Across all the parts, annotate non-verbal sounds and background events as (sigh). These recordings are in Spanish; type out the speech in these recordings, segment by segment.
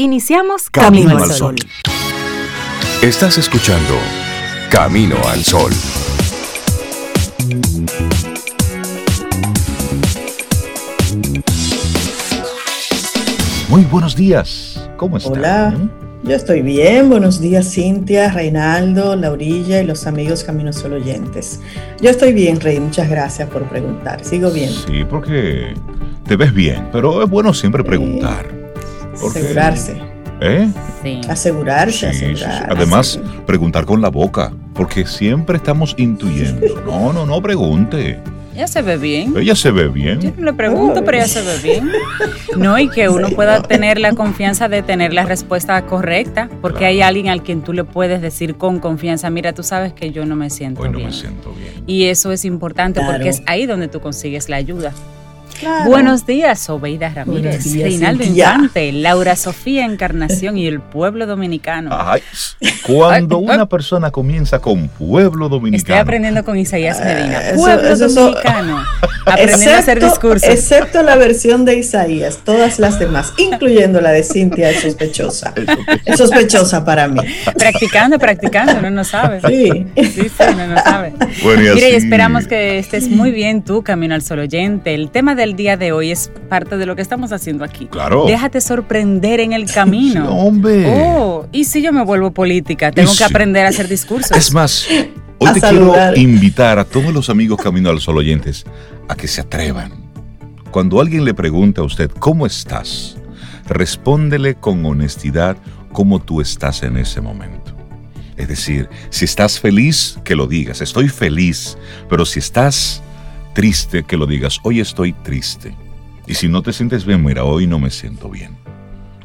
Iniciamos Camino, al Sol. Estás escuchando Camino al Sol. Muy buenos días. ¿Cómo están? Hola. Yo estoy bien. Buenos días, Cintia, Reinaldo, Laurilla y los amigos Camino Sol oyentes. Yo estoy bien, Rey. Muchas gracias por preguntar. Sigo bien. Sí, porque te ves bien, pero es bueno siempre preguntar. Asegurarse. ¿Eh? Sí. Asegurarse, asegurarse. Además, preguntar con la boca, porque siempre estamos intuyendo. (laughs) No, no, no pregunte. Ella se ve bien. Ella se ve bien. Yo no le pregunto, pero ella se ve bien. (laughs) No, y que uno pueda tener la confianza de tener la respuesta correcta, porque hay alguien al quien tú le puedes decir con confianza, mira, tú sabes que yo no me siento Hoy bien. no me siento bien. Y eso es importante porque es ahí donde tú consigues la ayuda. Buenos días, Obeida Ramírez, días, Reinaldo Cintia. Infante, Laura Sofía Encarnación y el pueblo dominicano. Ay, cuando Ay, una persona comienza con pueblo Estoy dominicano. aprendiendo con Isaías Medina. eso- Pueblo eso son- dominicano. (laughs) Aprendiendo a hacer Excepto- discursos. Excepto la versión de Isaías, todas las demás, incluyendo la de Cintia, es sospechosa. Es sospechosa para mí. Practicando, practicando, no sabe. Sí. Sí, sí, no sabe. Bueno, y Mire, y esperamos que estés muy bien tú, Camino al Sol oyente. El tema del día de hoy es parte de lo que estamos haciendo aquí. Claro. Déjate sorprender en el camino. Sí, hombre. Oh, y si yo me vuelvo política, tengo Y que sí. aprender a hacer discursos. Es más, hoy A te saludar. quiero invitar a todos los amigos Camino al Sol oyentes a que se atrevan. Cuando alguien le pregunte a usted, ¿cómo estás? Respóndele con honestidad cómo tú estás en ese momento. Es decir, si estás feliz, que lo digas, estoy feliz, pero si estás triste, que lo digas, hoy estoy triste. Y si no te sientes bien, mira, hoy no me siento bien.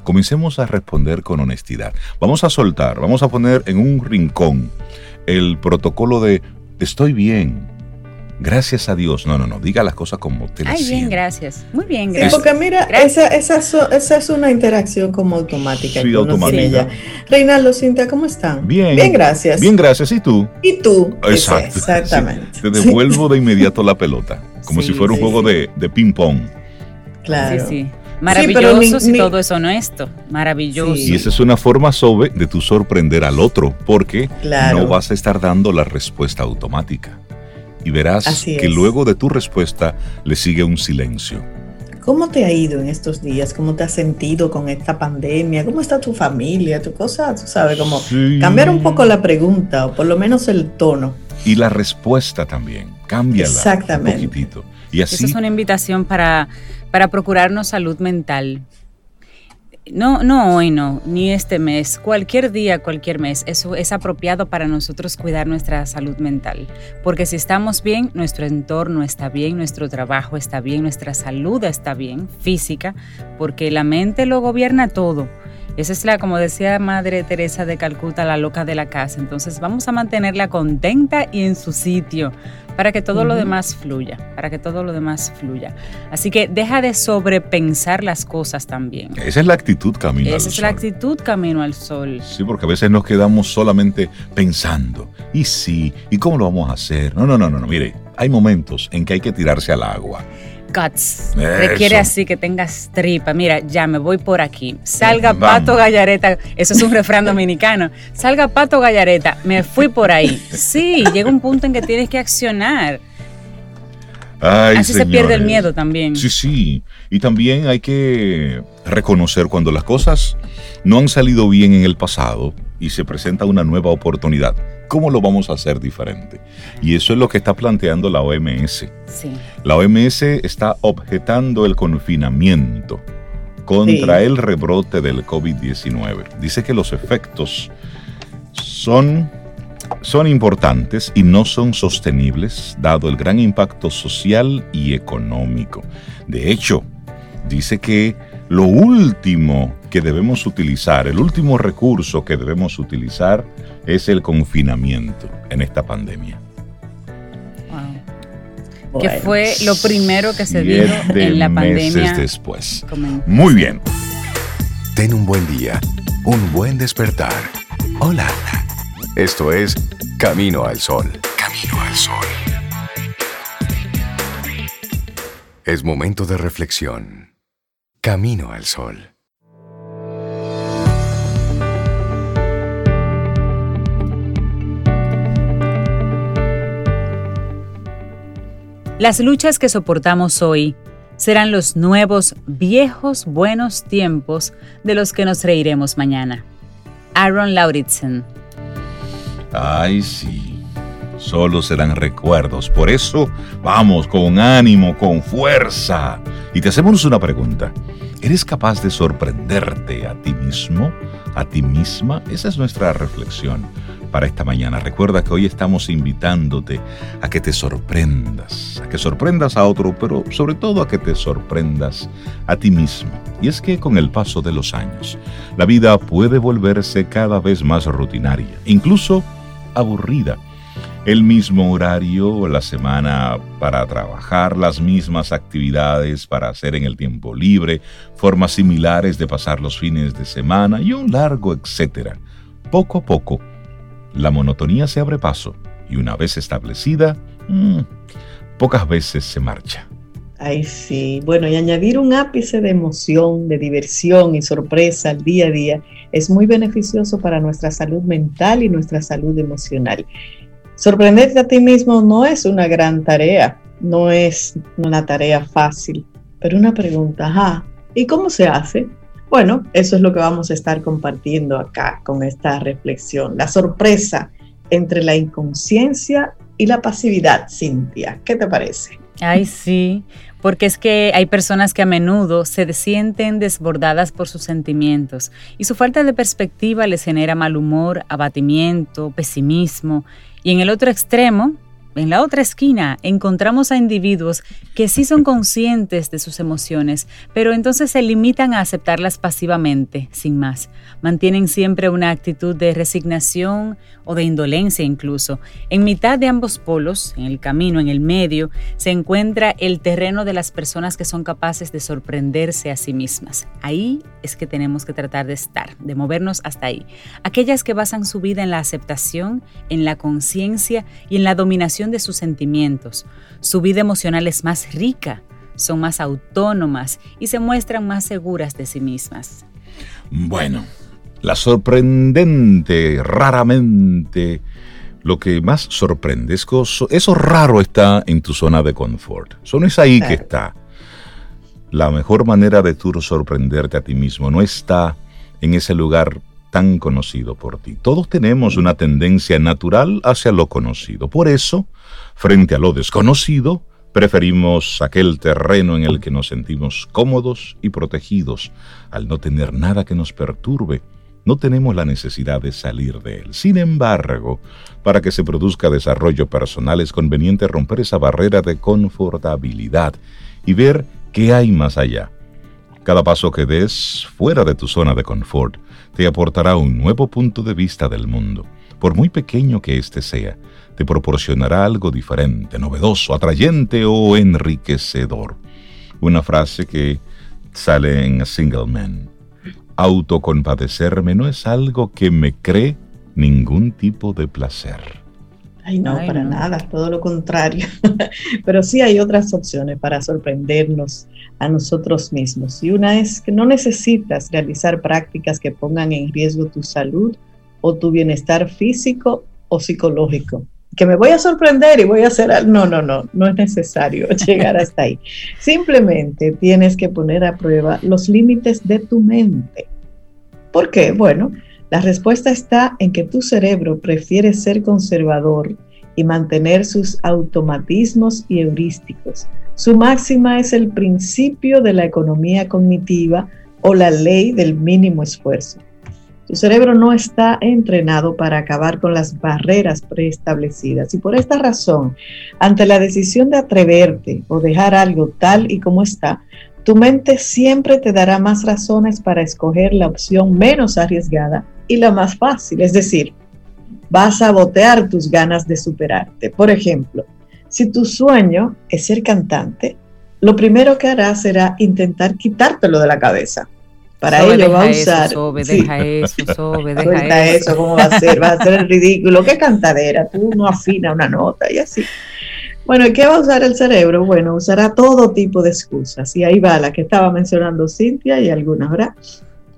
Comencemos a responder con honestidad. Vamos a soltar, vamos a poner en un rincón el protocolo de estoy bien, gracias a Dios. No, no, no, diga las cosas como te las Ay, bien, gracias. Muy bien, Sí, gracias. porque mira, esa, esa, esa es una interacción como automática. Sí, automática. Reinaldo, Cintia, ¿cómo están? Bien. Bien, gracias. Bien, gracias. ¿Y tú? ¿Y tú? Exacto. Exactamente. Sí, te devuelvo de inmediato la pelota, como Sí, si fuera un sí, juego sí. de, de ping-pong. Claro. Sí, sí. Maravilloso ni- si ni- todo es honesto. Maravilloso. Sí. Y esa es una forma suave de tú sorprender al otro, porque Claro. no vas a estar dando la respuesta automática. Y verás Así que es. luego de tu respuesta le sigue un silencio. ¿Cómo te ha ido en estos días? ¿Cómo te has sentido con esta pandemia? ¿Cómo está tu familia? Tu cosa, tú sabes, como Sí. cambiar un poco la pregunta o por lo menos el tono. Y la respuesta también, cámbiala Exactamente. un poquitito. Y Esa así, es una invitación para, para procurarnos salud mental. No, no hoy no, ni este mes, cualquier día, cualquier mes, eso es apropiado para nosotros cuidar nuestra salud mental. Porque si estamos bien, nuestro entorno está bien, nuestro trabajo está bien, nuestra salud está bien, física, porque la mente lo gobierna todo. Esa es la, como decía Madre Teresa de Calcuta, la loca de la casa. Entonces vamos a mantenerla contenta y en su sitio para que todo lo demás fluya, para que todo lo demás fluya. Así que deja de sobrepensar las cosas también. esa es la actitud camino al Esa es sol. la actitud camino al sol. Sí, porque a veces nos quedamos solamente pensando, ¿y sí? ¿Y cómo lo vamos a hacer? No, no, no, no, no. mire, hay momentos en que hay que tirarse al agua. Guts. Eso. Requiere así que tengas tripa. Mira, ya me voy por aquí. Salga Vamos. Pato Gallareta. Eso es un refrán (laughs) dominicano. Salga Pato Gallareta. Me fui por ahí. Sí, llega un punto en que tienes que accionar. Ay, Así se pierde el miedo también. Sí, sí. Y también hay que reconocer cuando las cosas no han salido bien en el pasado y se presenta una nueva oportunidad. ¿Cómo lo vamos a hacer diferente? Y eso es lo que está planteando la OMS. Sí. La OMS está objetando el confinamiento contra Sí. el rebrote del COVID-19. Dice que los efectos son, son importantes y no son sostenibles dado el gran impacto social y económico. De hecho, dice que lo último que debemos utilizar, el último recurso que debemos utilizar es el confinamiento en esta pandemia. Wow. Que fue lo primero que se dijo en la meses pandemia. después. Muy bien. Ten un buen día, un buen despertar. Hola. Esto es Camino al Sol. Camino al Sol. Es momento de reflexión. Camino al Sol. Las luchas que soportamos hoy serán los nuevos, viejos, buenos tiempos de los que nos reiremos mañana. Aaron Lauritsen. Ay, sí. Solo serán recuerdos. Por eso, vamos con ánimo, con fuerza. Y te hacemos una pregunta. ¿Eres capaz de sorprenderte a ti mismo, a ti misma? Esa es nuestra reflexión para esta mañana. Recuerda que hoy estamos invitándote a que te sorprendas, a que sorprendas a otro, pero sobre todo a que te sorprendas a ti mismo. Y es que con el paso de los años, la vida puede volverse cada vez más rutinaria, incluso aburrida. El mismo horario, la semana para trabajar, las mismas actividades para hacer en el tiempo libre, formas similares de pasar los fines de semana y un largo etcétera. Poco a poco, la monotonía se abre paso y una vez establecida, mm, pocas veces se marcha. Ay, sí. Bueno, y añadir un ápice de emoción, de diversión y sorpresa al día a día es muy beneficioso para nuestra salud mental y nuestra salud emocional. Sorprenderte a ti mismo no es una gran tarea, no es una tarea fácil, pero una pregunta, ajá, ¿y cómo se hace? Bueno, eso es lo que vamos a estar compartiendo acá con esta reflexión. La sorpresa entre la inconsciencia y la pasividad, Cintia. ¿Qué te parece? Ay, sí, porque es que hay personas que a menudo se sienten desbordadas por sus sentimientos y su falta de perspectiva les genera mal humor, abatimiento, pesimismo. Y en el otro extremo, en la otra esquina encontramos a individuos que sí son conscientes de sus emociones, pero entonces se limitan a aceptarlas pasivamente, sin más. Mantienen siempre una actitud de resignación o de indolencia incluso. En mitad de ambos polos, en el camino, en el medio, se encuentra el terreno de las personas que son capaces de sorprenderse a sí mismas. Ahí es que tenemos que tratar de estar, de movernos hasta ahí. Aquellas que basan su vida en la aceptación, en la conciencia y en la dominación de sus sentimientos. Su vida emocional es más rica, son más autónomas y se muestran más seguras de sí mismas. Bueno, la sorprendente, raramente, lo que más sorprende es que eso raro está en tu zona de confort. Eso no es ahí que está. La mejor manera de tú sorprenderte a ti mismo no está en ese lugar tan conocido por ti. Todos tenemos una tendencia natural hacia lo conocido. Por eso, frente a lo desconocido, preferimos aquel terreno en el que nos sentimos cómodos y protegidos. Al no tener nada que nos perturbe, no tenemos la necesidad de salir de él. Sin embargo, para que se produzca desarrollo personal es conveniente romper esa barrera de confortabilidad y ver qué hay más allá. Cada paso que des fuera de tu zona de confort te aportará un nuevo punto de vista del mundo. Por muy pequeño que éste sea, te proporcionará algo diferente, novedoso, atrayente o enriquecedor. Una frase que sale en A Single Man. Autocompadecerme no es algo que me cree ningún tipo de placer. Ay, no, para nada, todo lo contrario. (laughs) Pero sí hay otras opciones para sorprendernos a nosotros mismos. Y una es que no necesitas realizar prácticas que pongan en riesgo tu salud o tu bienestar físico o psicológico. Que me voy a sorprender y voy a hacer... No, no, no, no es necesario (laughs) llegar hasta ahí. Simplemente tienes que poner a prueba los límites de tu mente. ¿Por qué? Bueno, la respuesta está en que tu cerebro prefiere ser conservador y mantener sus automatismos y heurísticos. Su máxima es el principio de la economía cognitiva o la ley del mínimo esfuerzo. Tu cerebro no está entrenado para acabar con las barreras preestablecidas y por esta razón, ante la decisión de atreverte o dejar algo tal y como está, tu mente siempre te dará más razones para escoger la opción menos arriesgada y la más fácil, es decir, vas a botear tus ganas de superarte. Por ejemplo, si tu sueño es ser cantante, lo primero que harás será intentar quitártelo de la cabeza. Para ello va a usar. Eso, deja eso, deja eso. ¿Cómo va a ser? Va a ser el ridículo. ¿Qué cantadera? Tú no afinas una nota y así. Bueno, ¿y qué va a usar el cerebro? Bueno, usará todo tipo de excusas. Y ahí va la que estaba mencionando Cintia y algunas, ¿verdad?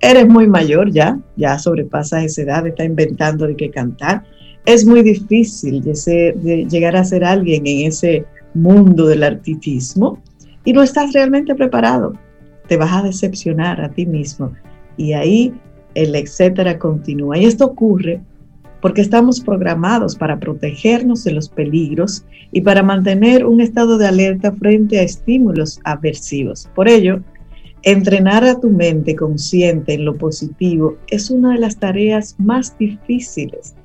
Eres muy mayor ya, ya sobrepasas esa edad, está inventando de qué cantar. Es muy difícil llegar a ser alguien en ese mundo del artistismo y no estás realmente preparado. Te vas a decepcionar a ti mismo y ahí el etcétera continúa. Y esto ocurre porque estamos programados para protegernos de los peligros y para mantener un estado de alerta frente a estímulos aversivos. Por ello, entrenar a tu mente consciente en lo positivo es una de las tareas más difíciles,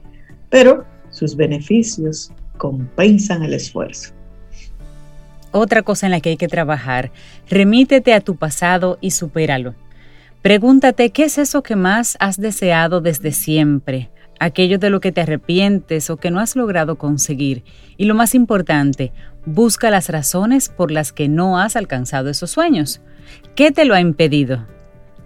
pero sus beneficios compensan el esfuerzo. Otra cosa en la que hay que trabajar, remítete a tu pasado y supéralo. Pregúntate qué es eso que más has deseado desde siempre, aquello de lo que te arrepientes o que no has logrado conseguir. Y lo más importante, busca las razones por las que no has alcanzado esos sueños. ¿Qué te lo ha impedido?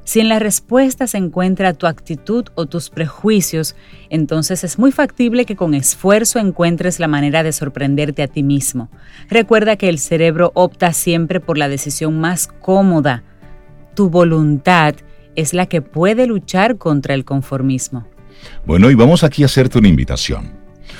Si en la respuesta se encuentra tu actitud o tus prejuicios, entonces es muy factible que con esfuerzo encuentres la manera de sorprenderte a ti mismo. Recuerda que el cerebro opta siempre por la decisión más cómoda. Tu voluntad es la que puede luchar contra el conformismo. Bueno, y vamos aquí a hacerte una invitación.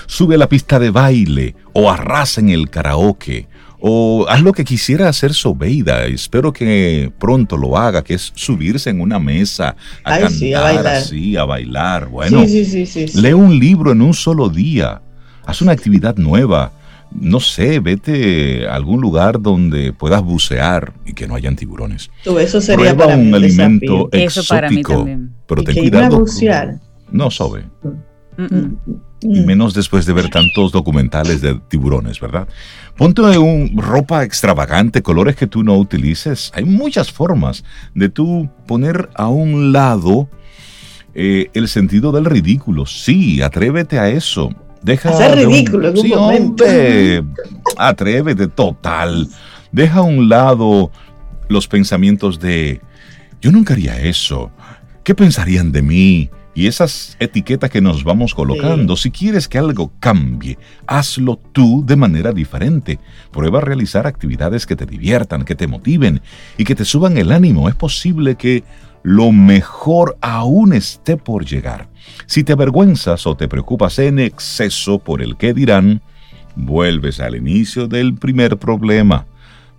Sube a la pista de baile o arrasa en el karaoke o haz lo que quisiera hacer Sobeida. Espero que pronto lo haga, que es subirse en una mesa a cantar, a bailar. así, a bailar. Bueno, lee un libro en un solo día. Haz una actividad nueva. No sé, vete a algún lugar donde puedas bucear y que no hayan tiburones. eso sería para un alimento exótico, pero ten cuidado. bucear? No, Sobe. Mm, mm, y menos después de ver tantos documentales de tiburones, ¿verdad? Ponte un ropa extravagante, colores que tú no utilices. Hay muchas formas de tú poner a un lado eh, el sentido del ridículo. Sí, atrévete a eso. Deja Hacer ridículo en un momento. (laughs) atrévete, total. Deja a un lado los pensamientos de yo nunca haría eso. ¿Qué pensarían de mí? Y esas etiquetas que nos vamos colocando. Si quieres que algo cambie, hazlo tú de manera diferente. Prueba a realizar actividades que te diviertan, que te motiven y que te suban el ánimo. Es posible que lo mejor aún esté por llegar. Si te avergüenzas o te preocupas en exceso por el que dirán, vuelves al inicio del primer problema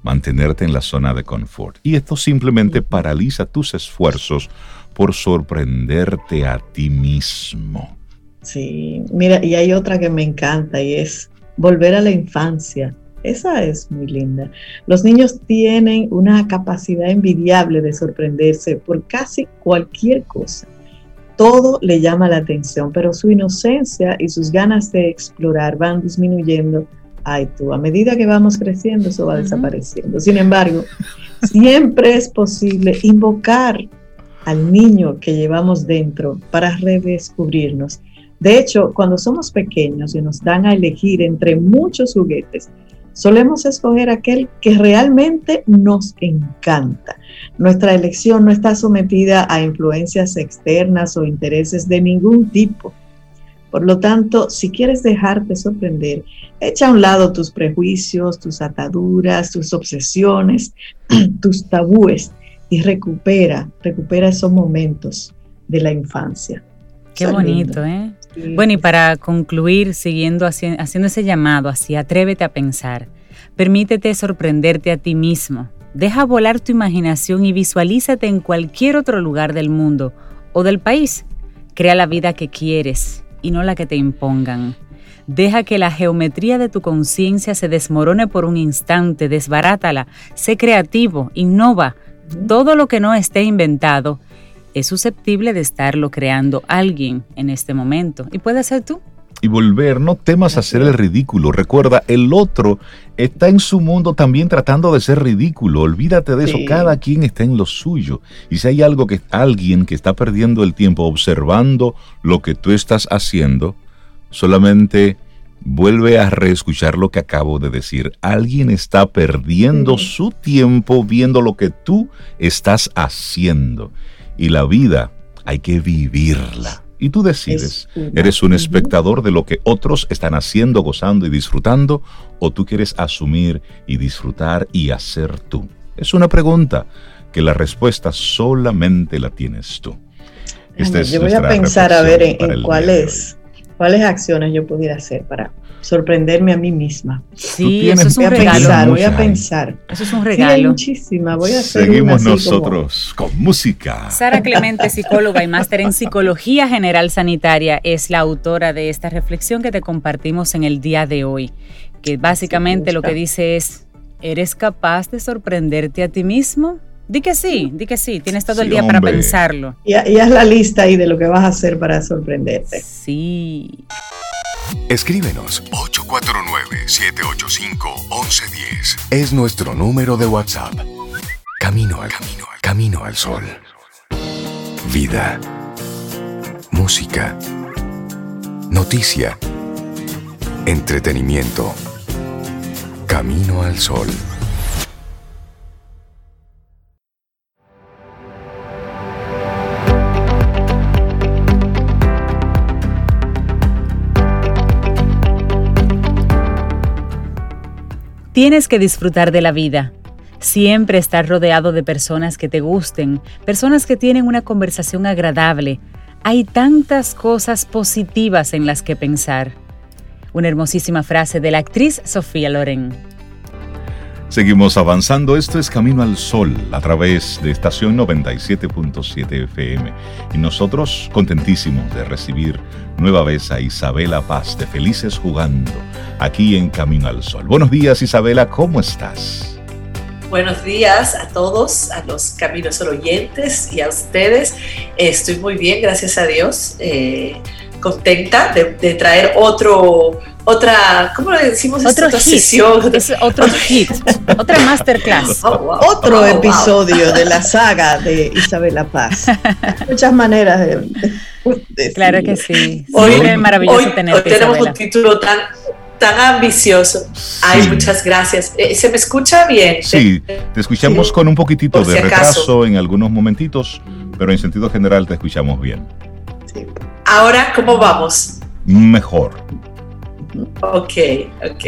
mantenerte en la zona de confort. Y esto simplemente paraliza tus esfuerzos por sorprenderte a ti mismo. Sí, mira, y hay otra que me encanta y es volver a la infancia. Esa es muy linda. Los niños tienen una capacidad envidiable de sorprenderse por casi cualquier cosa. Todo le llama la atención, pero su inocencia y sus ganas de explorar van disminuyendo. Ay, tú, a medida que vamos creciendo, eso va desapareciendo. Sin embargo, siempre es posible invocar al niño que llevamos dentro para redescubrirnos. De hecho, cuando somos pequeños y nos dan a elegir entre muchos juguetes, solemos escoger aquel que realmente nos encanta. Nuestra elección no está sometida a influencias externas o intereses de ningún tipo. Por lo tanto, si quieres dejarte sorprender, echa a un lado tus prejuicios, tus ataduras, tus obsesiones, (clears throat) tus tabúes y recupera, recupera esos momentos de la infancia. Qué bonito, ¿eh? Bueno, y para concluir, siguiendo haciendo ese llamado así, atrévete a pensar, permítete sorprenderte a ti mismo, deja volar tu imaginación y visualízate en cualquier otro lugar del mundo o del país. Crea la vida que quieres y no la que te impongan. Deja que la geometría de tu conciencia se desmorone por un instante, desbarátala, sé creativo, innova, todo lo que no esté inventado es susceptible de estarlo creando alguien en este momento. Y puede ser tú. Y volver, no temas hacer el ridículo. Recuerda, el otro está en su mundo también tratando de ser ridículo. Olvídate de eso. Cada quien está en lo suyo. Y si hay algo que alguien que está perdiendo el tiempo observando lo que tú estás haciendo, solamente Vuelve a reescuchar lo que acabo de decir. Alguien está perdiendo su tiempo viendo lo que tú estás haciendo. Y la vida hay que vivirla. Y tú decides, ¿eres un espectador de lo que otros están haciendo, gozando y disfrutando? ¿O tú quieres asumir y disfrutar y hacer tú? Es una pregunta que la respuesta solamente la tienes tú. yo voy a pensar a ver en cuáles cuáles acciones yo pudiera hacer para sorprenderme a mí misma. Sí, eso es un voy a regalo. Pensar, voy a pensar. Eso es un regalo. muchísimas. Voy a hacer Seguimos nosotros con música. Sara Clemente, psicóloga y máster en psicología general sanitaria, es la autora de esta reflexión que te compartimos en el día de hoy, que básicamente lo que dice es, ¿eres capaz de sorprenderte a ti mismo? Di que sí, di que sí, tienes todo el día para pensarlo. Y, y haz la lista ahí de lo que vas a hacer para sorprenderte. Sí. Escríbenos 849-785-1110. Es nuestro número de WhatsApp. Camino al camino, al camino al sol. Vida. Música. Noticia. Entretenimiento. Camino al sol. Tienes que disfrutar de la vida. Siempre estar rodeado de personas que te gusten, personas que tienen una conversación agradable. Hay tantas cosas positivas en las que pensar. Una hermosísima frase de la actriz Sofía Loren. Seguimos avanzando. Esto es Camino al Sol a través de estación 97.7 FM. Y nosotros contentísimos de recibir nueva vez a Isabela Paz de Felices Jugando aquí en Camino al Sol. Buenos días Isabela, ¿cómo estás? Buenos días a todos, a los Caminos Sol oyentes y a ustedes. Estoy muy bien, gracias a Dios. Eh, contenta de, traer otro, otra, ¿cómo le decimos? Otro hit. Sesión? Es otro hit, otra masterclass. Oh, otro oh, episodio de la saga de Isabela Paz. (laughs) Muchas maneras de, Claro que sí. Hoy, es maravilloso hoy tenemos un título tan tan ambicioso. Ay, muchas gracias. Eh, ¿Se me escucha bien? Sí, te escuchamos con un poquitito de retraso en algunos momentitos, pero en sentido general te escuchamos bien. Ahora, ¿cómo vamos? Mejor. Ok, ok.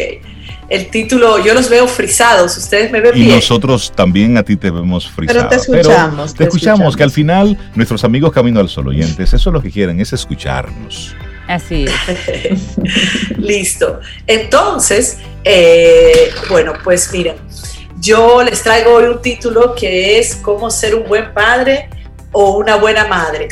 El título, yo los veo frisados, ustedes me ven y bien. Y nosotros también a ti te vemos frisado. Pero te escuchamos. te, escuchamos, que al final nuestros amigos Camino al Sol oyentes, eso es lo que quieren, es escucharnos. Así es. (laughs) Listo. Entonces, eh, bueno, pues miren, yo les traigo hoy un título que es Cómo ser un buen padre o una buena madre.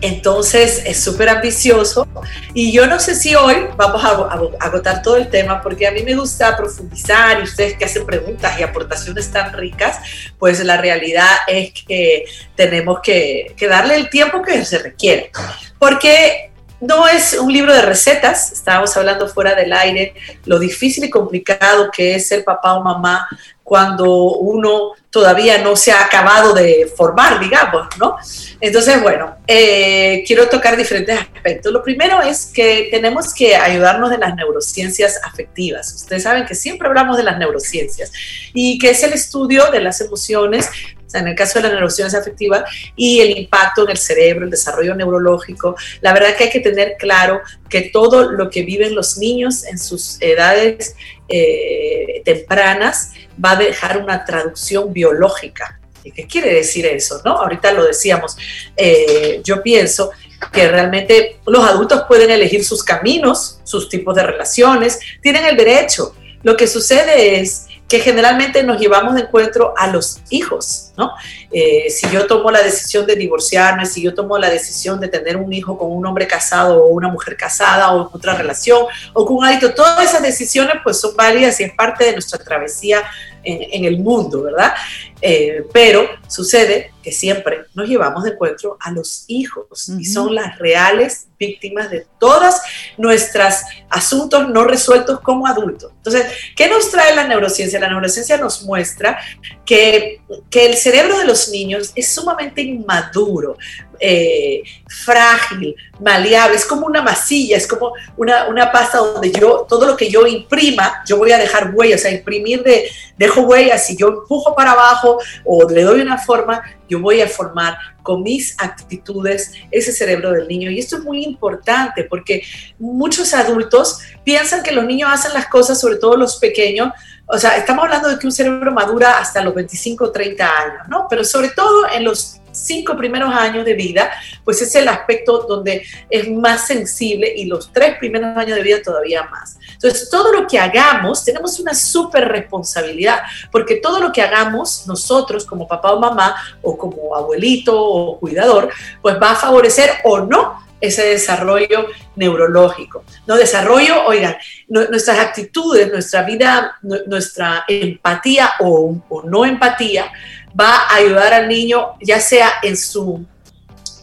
Entonces es súper ambicioso y yo no sé si hoy vamos a, agotar todo el tema porque a mí me gusta profundizar y ustedes que hacen preguntas y aportaciones tan ricas, pues la realidad es que tenemos que, que darle el tiempo que se requiere. Porque no es un libro de recetas, estábamos hablando fuera del aire, lo difícil y complicado que es ser papá o mamá cuando uno todavía no se ha acabado de formar, digamos, ¿no? Entonces, bueno, eh, quiero tocar diferentes aspectos. Lo primero es que tenemos que ayudarnos de las neurociencias afectivas. Ustedes saben que siempre hablamos de las neurociencias y que es el estudio de las emociones, en el caso de las neurociencias afectivas, y el impacto en el cerebro, el desarrollo neurológico. La verdad que hay que tener claro que todo lo que viven los niños en sus edades eh, tempranas va a dejar una traducción biológica. ¿Y qué quiere decir eso? ¿no? Ahorita lo decíamos. Eh, yo pienso que realmente los adultos pueden elegir sus caminos, sus tipos de relaciones, tienen el derecho. Lo que sucede es que generalmente nos llevamos de encuentro a los hijos, ¿no? Eh, si yo tomo la decisión de divorciarme, si yo tomo la decisión de tener un hijo con un hombre casado o una mujer casada o otra relación o con un adicto, todas esas decisiones pues son válidas y es parte de nuestra travesía en, el mundo, ¿verdad? Eh, pero sucede que siempre nos llevamos de encuentro a los hijos y son las reales víctimas de todas nuestras asuntos no resueltos como adultos. Entonces, ¿qué nos trae la neurociencia? La neurociencia nos muestra que, que el cerebro de los niños es sumamente inmaduro, eh, frágil, maleable, es como una masilla, es como una, una, pasta donde yo, todo lo que yo imprima, yo voy a dejar huellas, o sea, imprimir de, dejo huellas, si yo empujo para abajo o le doy una forma, yo voy a formar con mis actitudes ese cerebro del niño. Y esto es muy importante porque muchos adultos piensan que los niños hacen las cosas, sobre todo los pequeños, o sea, estamos hablando de que un cerebro madura hasta los 25 o 30 años, ¿no? Pero sobre todo en los cinco primeros años de vida, pues es el aspecto donde es más sensible y los tres primeros años de vida todavía más. Entonces, todo lo que hagamos, tenemos una súper responsabilidad, porque todo lo que hagamos nosotros como papá o mamá o como abuelito o cuidador, pues va a favorecer o no ese desarrollo neurológico. No desarrollo, oigan, nuestras actitudes, nuestra vida, nuestra empatía o, o no empatía, va a ayudar al niño, ya sea en su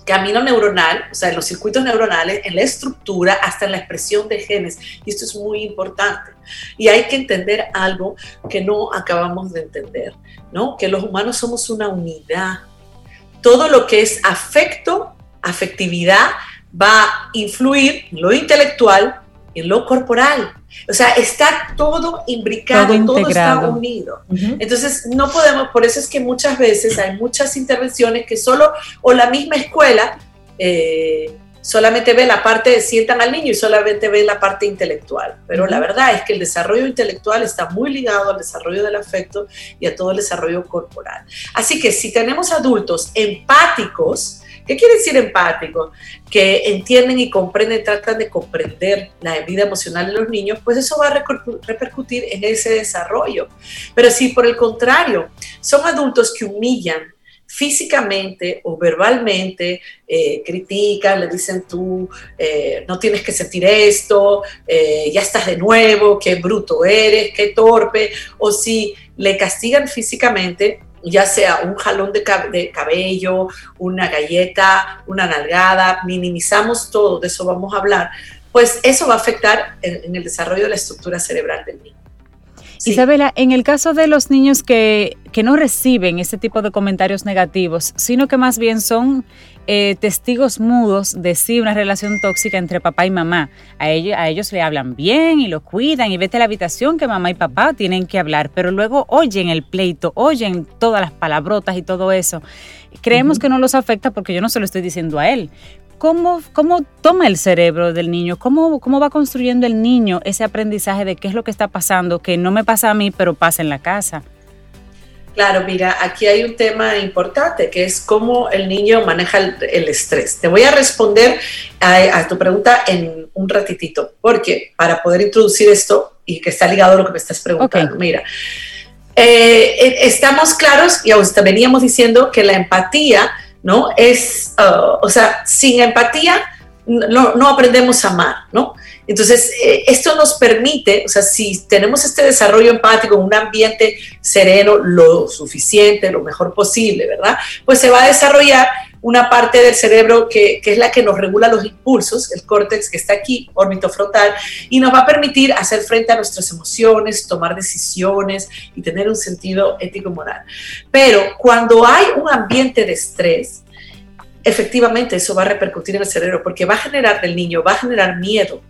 camino neuronal, o sea, en los circuitos neuronales, en la estructura, hasta en la expresión de genes. Y esto es muy importante. Y hay que entender algo que no acabamos de entender, ¿no? Que los humanos somos una unidad. Todo lo que es afecto, afectividad, va a influir en lo intelectual, en lo corporal. O sea, está todo imbricado, todo, está unido. Entonces, no podemos, por eso es que muchas veces hay muchas intervenciones que solo, o la misma escuela, eh, solamente ve la parte, sientan al niño y solamente ve la parte intelectual. Pero la verdad es que el desarrollo intelectual está muy ligado al desarrollo del afecto y a todo el desarrollo corporal. Así que si tenemos adultos empáticos, ¿Qué quiere decir empático? Que entienden y comprenden, tratan de comprender la vida emocional de los niños, pues eso va a repercutir en ese desarrollo. Pero si por el contrario son adultos que humillan, físicamente o verbalmente eh, critican, le dicen tú eh, no tienes que sentir esto, eh, ya estás de nuevo, qué bruto eres, qué torpe, o si le castigan físicamente, ya sea un jalón de, cabello, una galleta, una nalgada, minimizamos todo, de eso vamos a hablar, pues eso va a afectar en, el desarrollo de la estructura cerebral del niño. Isabela, en el caso de los niños que, que, no reciben ese tipo de comentarios negativos, sino que más bien son eh, testigos mudos de sí una relación tóxica entre papá y mamá. A ellos, a ellos le hablan bien y lo cuidan y vete a la habitación que mamá y papá tienen que hablar, pero luego oyen el pleito, oyen todas las palabrotas y todo eso. Creemos que no los afecta porque yo no se lo estoy diciendo a él. ¿Cómo, ¿Cómo, toma el cerebro del niño? ¿Cómo, ¿Cómo va construyendo el niño ese aprendizaje de qué es lo que está pasando, que no me pasa a mí, pero pasa en la casa? Claro, mira, aquí hay un tema importante que es cómo el niño maneja el, estrés. Te voy a responder a, tu pregunta en un ratitito, porque para poder introducir esto y que está ligado a lo que me estás preguntando, mira, eh, eh, estamos claros y veníamos diciendo que la empatía, ¿no? Es, uh, o sea, sin empatía no, no aprendemos a amar, ¿no? Entonces, eh, esto nos permite, o sea, si tenemos este desarrollo empático en un ambiente sereno, lo suficiente, lo mejor posible, ¿verdad? Pues se va a desarrollar una parte del cerebro que, es la que nos regula los impulsos, el córtex que está aquí, frontal, y nos va a permitir hacer frente a nuestras emociones, tomar decisiones y tener un sentido ético-moral. Pero cuando hay un ambiente de estrés, efectivamente eso va a repercutir en el cerebro porque va a generar del niño, va a generar miedo,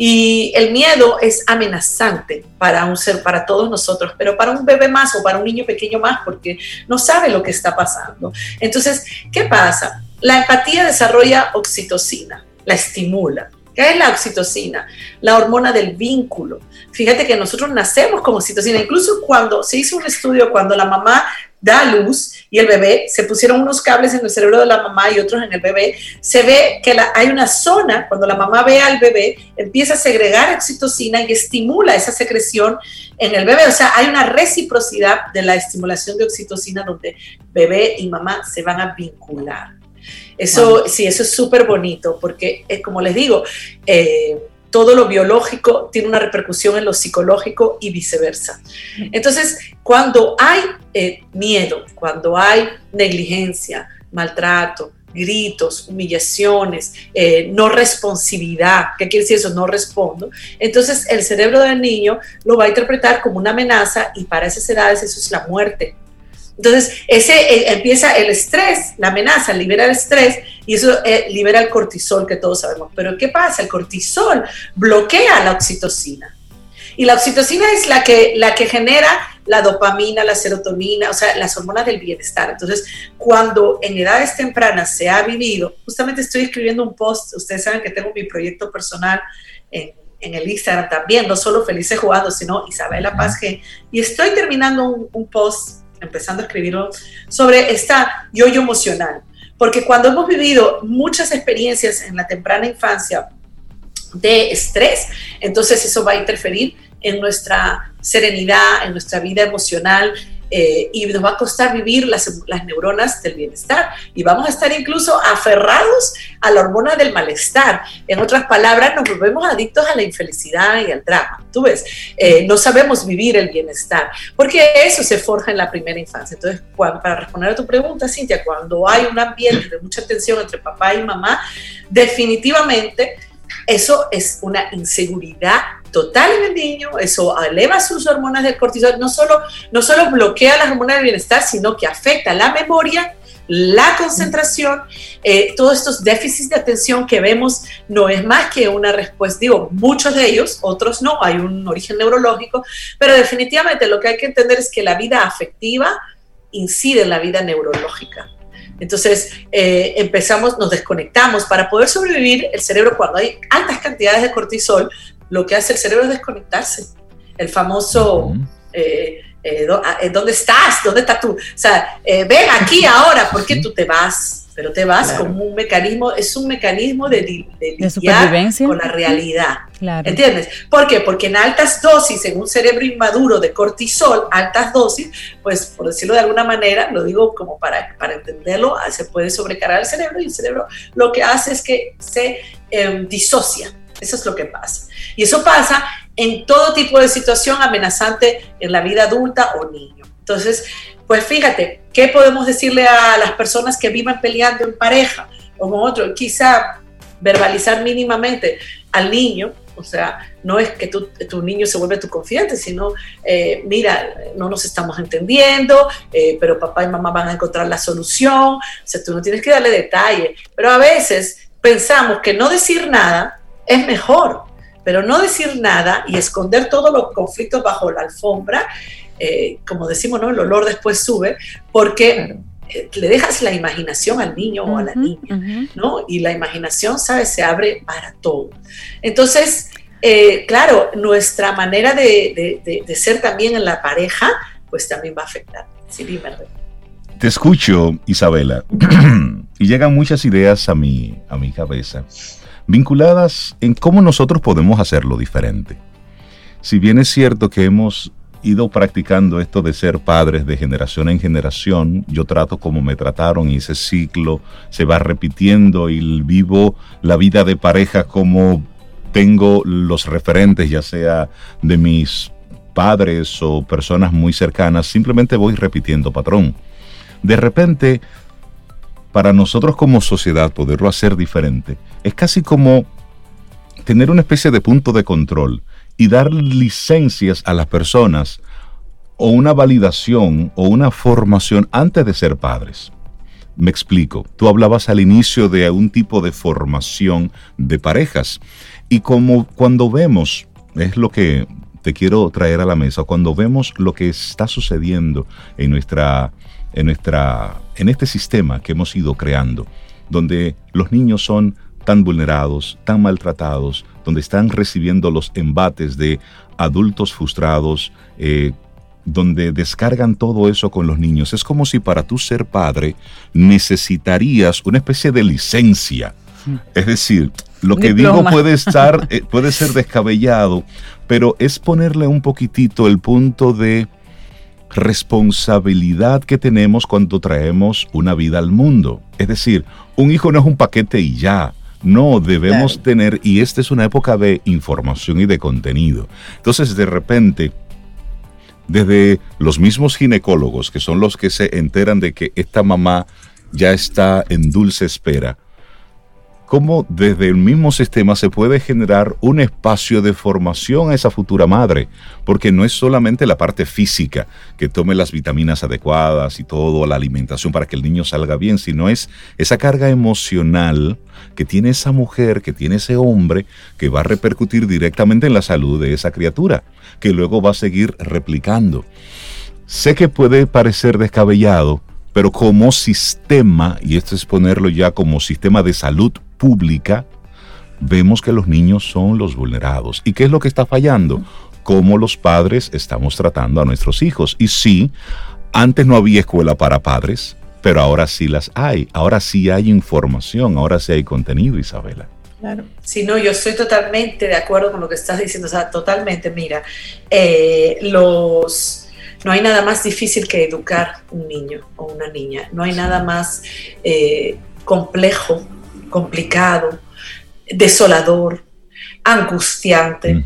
y el miedo es amenazante para un ser, para todos nosotros, pero para un bebé más o para un niño pequeño más, porque no sabe lo que está pasando. Entonces, ¿qué pasa? La empatía desarrolla oxitocina, la estimula. ¿Qué es la oxitocina? La hormona del vínculo. Fíjate que nosotros nacemos con oxitocina. Incluso cuando se hizo un estudio, cuando la mamá da luz y el bebé, se pusieron unos cables en el cerebro de la mamá y otros en el bebé, se ve que hay una zona, cuando la mamá ve al bebé, empieza a segregar oxitocina y estimula esa secreción en el bebé. O sea, hay una reciprocidad de la estimulación de oxitocina donde bebé y mamá se van a vincular. Eso, sí, eso es súper bonito porque, eh, como les digo, eh, todo lo biológico tiene una repercusión en lo psicológico y viceversa. Entonces, cuando hay eh, miedo, cuando hay negligencia, maltrato, gritos, humillaciones, eh, no responsividad, ¿qué quiere decir eso? No respondo. Entonces el cerebro del niño lo va a interpretar como una amenaza y para esas edades eso es la muerte. Entonces, ese empieza el estrés, la amenaza, libera el estrés y eso eh, libera el cortisol que todos sabemos. Pero ¿qué pasa? El cortisol bloquea la oxitocina. Y la oxitocina es la que, la que genera la dopamina, la serotonina, o sea, las hormonas del bienestar. Entonces, cuando en edades tempranas se ha vivido, justamente estoy escribiendo un post, ustedes saben que tengo mi proyecto personal en en el Instagram también, no solo Felices Jugando, sino Isabela Paz G. Y estoy terminando un, un post, empezando a escribirlo, sobre esta yo-yo emocional. Porque cuando hemos vivido muchas experiencias en la temprana infancia de estrés, entonces eso va a interferir en nuestra serenidad, en nuestra vida emocional, eh, y nos va a costar vivir las, las, neuronas del bienestar y vamos a estar incluso aferrados a la hormona del malestar. En otras palabras, nos volvemos adictos a la infelicidad y al drama. Tú ves, eh, no sabemos vivir el bienestar porque eso se forja en la primera infancia. Entonces, para responder a tu pregunta, Cintia, cuando hay un ambiente de mucha tensión entre papá y mamá, definitivamente eso es una inseguridad total en el niño, eso eleva sus hormonas del cortisol, no solo, no solo bloquea las hormonas del bienestar, sino que afecta la memoria, la concentración, eh, todos estos déficits de atención que vemos no es más que una respuesta, digo, muchos de ellos, otros no, hay un origen neurológico, pero definitivamente lo que hay que entender es que la vida afectiva incide en la vida neurológica. Entonces eh, empezamos, nos desconectamos. Para poder sobrevivir, el cerebro cuando hay altas cantidades de cortisol, lo que hace el cerebro es desconectarse. El famoso, eh, eh, ¿dónde estás? ¿Dónde estás tú? O sea, ven aquí (laughs) ahora, ¿por qué tú te vas? Pero te vas como un mecanismo, es un mecanismo de, de, de con la realidad. ¿Entiendes? ¿Por qué? Porque en altas dosis, en un cerebro inmaduro de cortisol, altas dosis, pues por decirlo de alguna manera, lo digo como para, para entenderlo, se puede sobrecargar el cerebro y el cerebro lo que hace es que se em, disocia. Eso es lo que pasa. Y eso pasa en todo tipo de situación amenazante en la vida adulta o niño. Entonces, pues fíjate, ¿qué podemos decirle a las personas que vivan peleando en pareja o con otro? Quizá verbalizar mínimamente al niño, o sea, no es que tu, niño se vuelve tu confiante, sino, eh, mira, no nos estamos entendiendo, eh, pero papá y mamá van a encontrar la solución, o sea, tú no tienes que darle detalle, pero a veces pensamos que no decir nada es mejor, pero no decir nada y esconder todos los conflictos bajo la alfombra eh, como decimos, ¿no? El olor después sube, porque eh, le dejas la imaginación al niño o a la niña, ¿no? Y la imaginación, ¿sabes? Se abre para todo. Entonces, eh, claro, nuestra manera de, ser también en la pareja, pues también va a afectar. Sí, dime. Te escucho, Isabela, (clears throat) y llegan muchas ideas a mi, a mi cabeza, vinculadas en cómo nosotros podemos hacerlo diferente. Si bien es cierto que hemos ido practicando esto de ser padres de generación en generación. Yo trato como me trataron y ese ciclo se va repitiendo y vivo la vida de pareja como tengo los referentes, ya sea de mis padres o personas muy cercanas, simplemente voy repitiendo patrón. De repente, para nosotros como sociedad poderlo hacer diferente, es casi como tener una especie de punto de control y dar licencias a las personas o una validación o una formación antes de ser padres. Me explico, tú hablabas al inicio de un tipo de formación de parejas y como cuando vemos, es lo que te quiero traer a la mesa, cuando vemos lo que está sucediendo en nuestra en nuestra en este sistema que hemos ido creando, donde los niños son tan vulnerados, tan maltratados, donde están recibiendo los embates de adultos frustrados, eh, donde descargan todo eso con los niños. Es como si para tú ser padre necesitarías una especie de licencia. Es decir, lo que digo puede estar, (laughs) eh, puede ser descabellado, pero es ponerle un poquitito el punto de responsabilidad que tenemos cuando traemos una vida al mundo. Es decir, un hijo no es un paquete y ya. No, debemos tener, y esta es una época de información y de contenido. Entonces, de repente, desde los mismos ginecólogos, que son los que se enteran de que esta mamá ya está en dulce espera, cómo desde el mismo sistema se puede generar un espacio de formación a esa futura madre, porque no es solamente la parte física, que tome las vitaminas adecuadas y todo, la alimentación para que el niño salga bien, sino es esa carga emocional que tiene esa mujer, que tiene ese hombre, que va a repercutir directamente en la salud de esa criatura, que luego va a seguir replicando. Sé que puede parecer descabellado, pero como sistema, y esto es ponerlo ya como sistema de salud pública, vemos que los niños son los vulnerados. ¿Y qué es lo que está fallando? Cómo los padres estamos tratando a nuestros hijos. Y sí, antes no había escuela para padres, pero ahora sí las hay. Ahora sí hay información, ahora sí hay contenido, Isabela. Claro. Si no, yo estoy totalmente de acuerdo con lo que estás diciendo. O sea, totalmente, mira, eh, los no hay nada más difícil que educar un niño o una niña. No hay nada más eh, complejo, complicado, desolador, angustiante.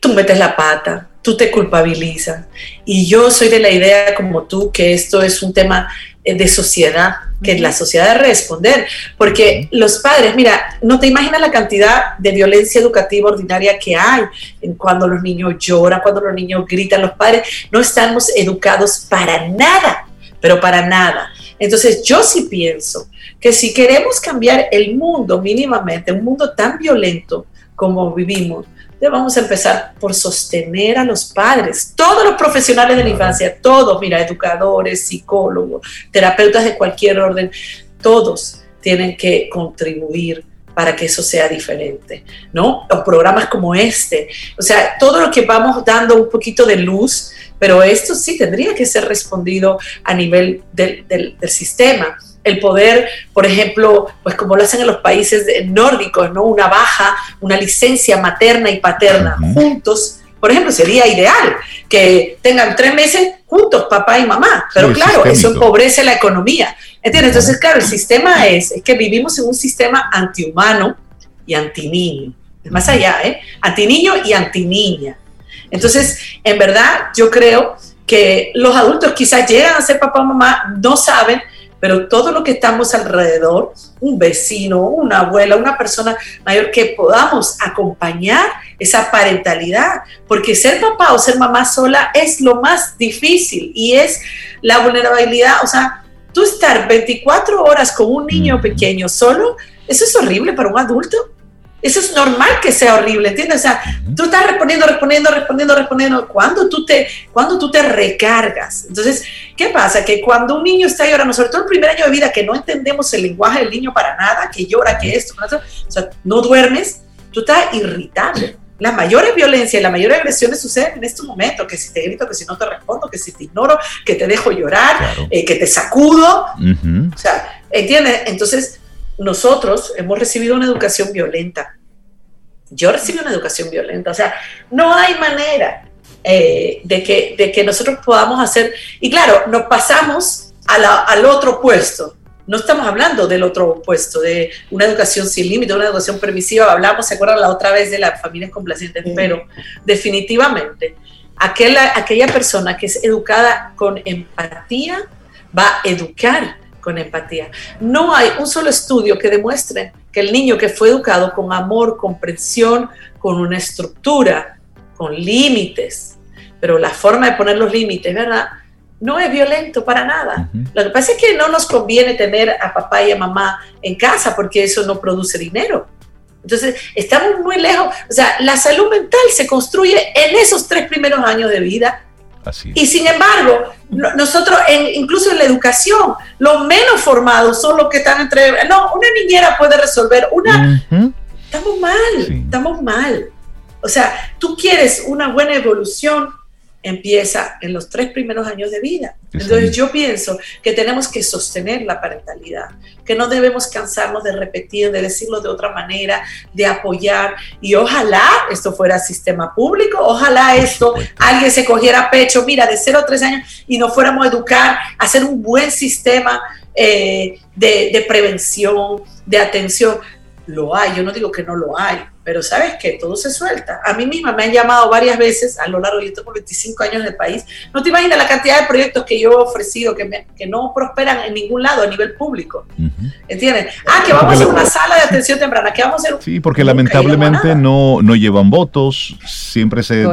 Tú metes la pata, tú te culpabilizas. Y yo soy de la idea, como tú, que esto es un tema de sociedad, que la sociedad debe responder, porque los padres, mira, no te imaginas la cantidad de violencia educativa ordinaria que hay en cuando los niños lloran, cuando los niños gritan, los padres no estamos educados para nada, pero para nada. Entonces yo sí pienso que si queremos cambiar el mundo mínimamente, un mundo tan violento como vivimos, vamos a empezar por sostener a los padres, todos los profesionales de la infancia, todos, mira, educadores, psicólogos, terapeutas de cualquier orden, todos tienen que contribuir para que eso sea diferente, ¿no? O programas como este, o sea, todo lo que vamos dando un poquito de luz, pero esto sí tendría que ser respondido a nivel del, del sistema el poder, por ejemplo, pues como lo hacen en los países nórdicos, ¿no? Una baja, una licencia materna y paterna juntos. Por ejemplo, sería ideal que tengan tres meses juntos, papá y mamá. Pero claro, eso empobrece la economía. ¿Entiendes? Entonces, claro, el sistema es, es que vivimos en un sistema antihumano y antiniño. Es más allá, ¿eh? Antiniño y antiniña. Entonces, en verdad, yo creo que los adultos quizás llegan a ser papá o mamá, no saben, pero todo lo que estamos alrededor, un vecino, una abuela, una persona mayor, que podamos acompañar esa parentalidad, porque ser papá o ser mamá sola es lo más difícil y es la vulnerabilidad, o sea, tú estar 24 horas con un niño pequeño solo, eso es horrible para un adulto. Eso es normal que sea horrible, ¿entiendes? O sea, tú estás respondiendo, respondiendo, respondiendo, respondiendo. Cuando tú te, cuando tú te recargas. Entonces, ¿qué pasa? Que cuando un niño está llorando, sobre todo el primer año de vida, que no entendemos el lenguaje del niño para nada, que llora, que esto, o sea, no duermes, tú estás irritable. Las mayores violencias y las mayores agresiones suceden en estos momentos, que si te grito, que si no te respondo, que si te ignoro, que te dejo llorar, eh, que te sacudo. O sea, ¿entiendes? Entonces, nosotros hemos recibido una educación violenta. Yo recibí una educación violenta. O sea, no hay manera eh, de, que, de que nosotros podamos hacer. Y claro, nos pasamos al otro puesto. No estamos hablando del otro puesto, de una educación sin límite, una educación permisiva. Hablamos, ¿se acuerdan la otra vez de las familias complacientes? Pero definitivamente, aquella, aquella persona que es educada con empatía va a educar con empatía. No hay un solo estudio que demuestre que el niño que fue educado con amor, comprensión, con una estructura, con límites, pero la forma de poner los límites, ¿verdad? No es violento para nada. Lo que pasa es que no nos conviene tener a papá y a mamá en casa porque eso no produce dinero. Entonces, estamos muy lejos. O sea, la salud mental se construye en esos tres primeros años de vida y sin embargo, nosotros, incluso en la educación, los menos formados son los que están entre... No, una niñera puede resolver, una... Estamos mal, estamos mal. O sea, tú quieres una buena evolución, empieza en los tres primeros años de vida. Entonces yo pienso que tenemos que sostener la parentalidad, que no debemos cansarnos de repetir, de decirlo de otra manera, de apoyar. Y ojalá esto fuera sistema público, ojalá esto alguien se cogiera pecho, mira, de 0 a 3 años y nos fuéramos a educar, hacer un buen sistema eh, de, de prevención, de atención. Lo hay, yo no digo que no lo hay, pero sabes que todo se suelta. A mí misma me han llamado varias veces a lo largo, yo tengo 25 años en el país, no te imaginas la cantidad de proyectos que yo he ofrecido que, que no prosperan en ningún lado a nivel público. ¿Entiendes? Ah, que vamos a hacer una sala de atención temprana, que vamos a hacer... Sí, porque lamentablemente no, no llevan votos, siempre se,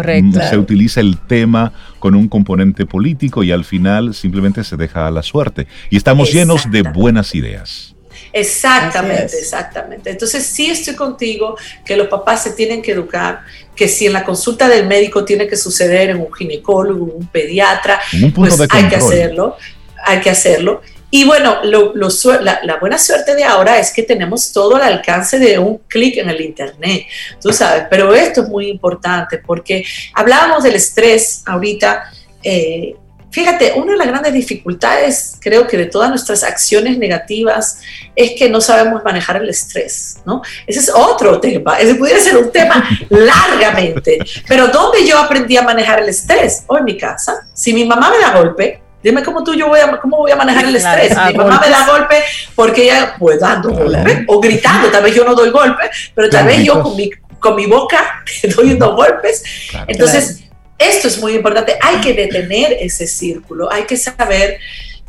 se utiliza el tema con un componente político y al final simplemente se deja a la suerte. Y estamos llenos de buenas ideas. Exactamente, exactamente. Entonces sí estoy contigo que los papás se tienen que educar, que si en la consulta del médico tiene que suceder en un ginecólogo, un pediatra, pues hay que hacerlo, hay que hacerlo. Y bueno, la, buena suerte de ahora es que tenemos todo al alcance de un clic en el Internet, tú sabes, pero esto es muy importante porque hablábamos del estrés ahorita. Eh, fíjate, una de las grandes dificultades, creo que de todas nuestras acciones negativas, es que no sabemos manejar el estrés, ¿no? Ese es otro tema, ese pudiera ser un tema largamente. Pero ¿dónde yo aprendí a manejar el estrés? O en mi casa. Si mi mamá me da golpe, Dime cómo tú yo voy a, cómo voy a manejar el estrés. Mi mamá me da golpe porque ella, pues dando golpe o gritando. Tal vez yo no doy golpe, pero tal vez yo con mi, con mi boca (laughs) doy unos golpes. Entonces, esto es muy importante. Hay que detener ese círculo. Hay que saber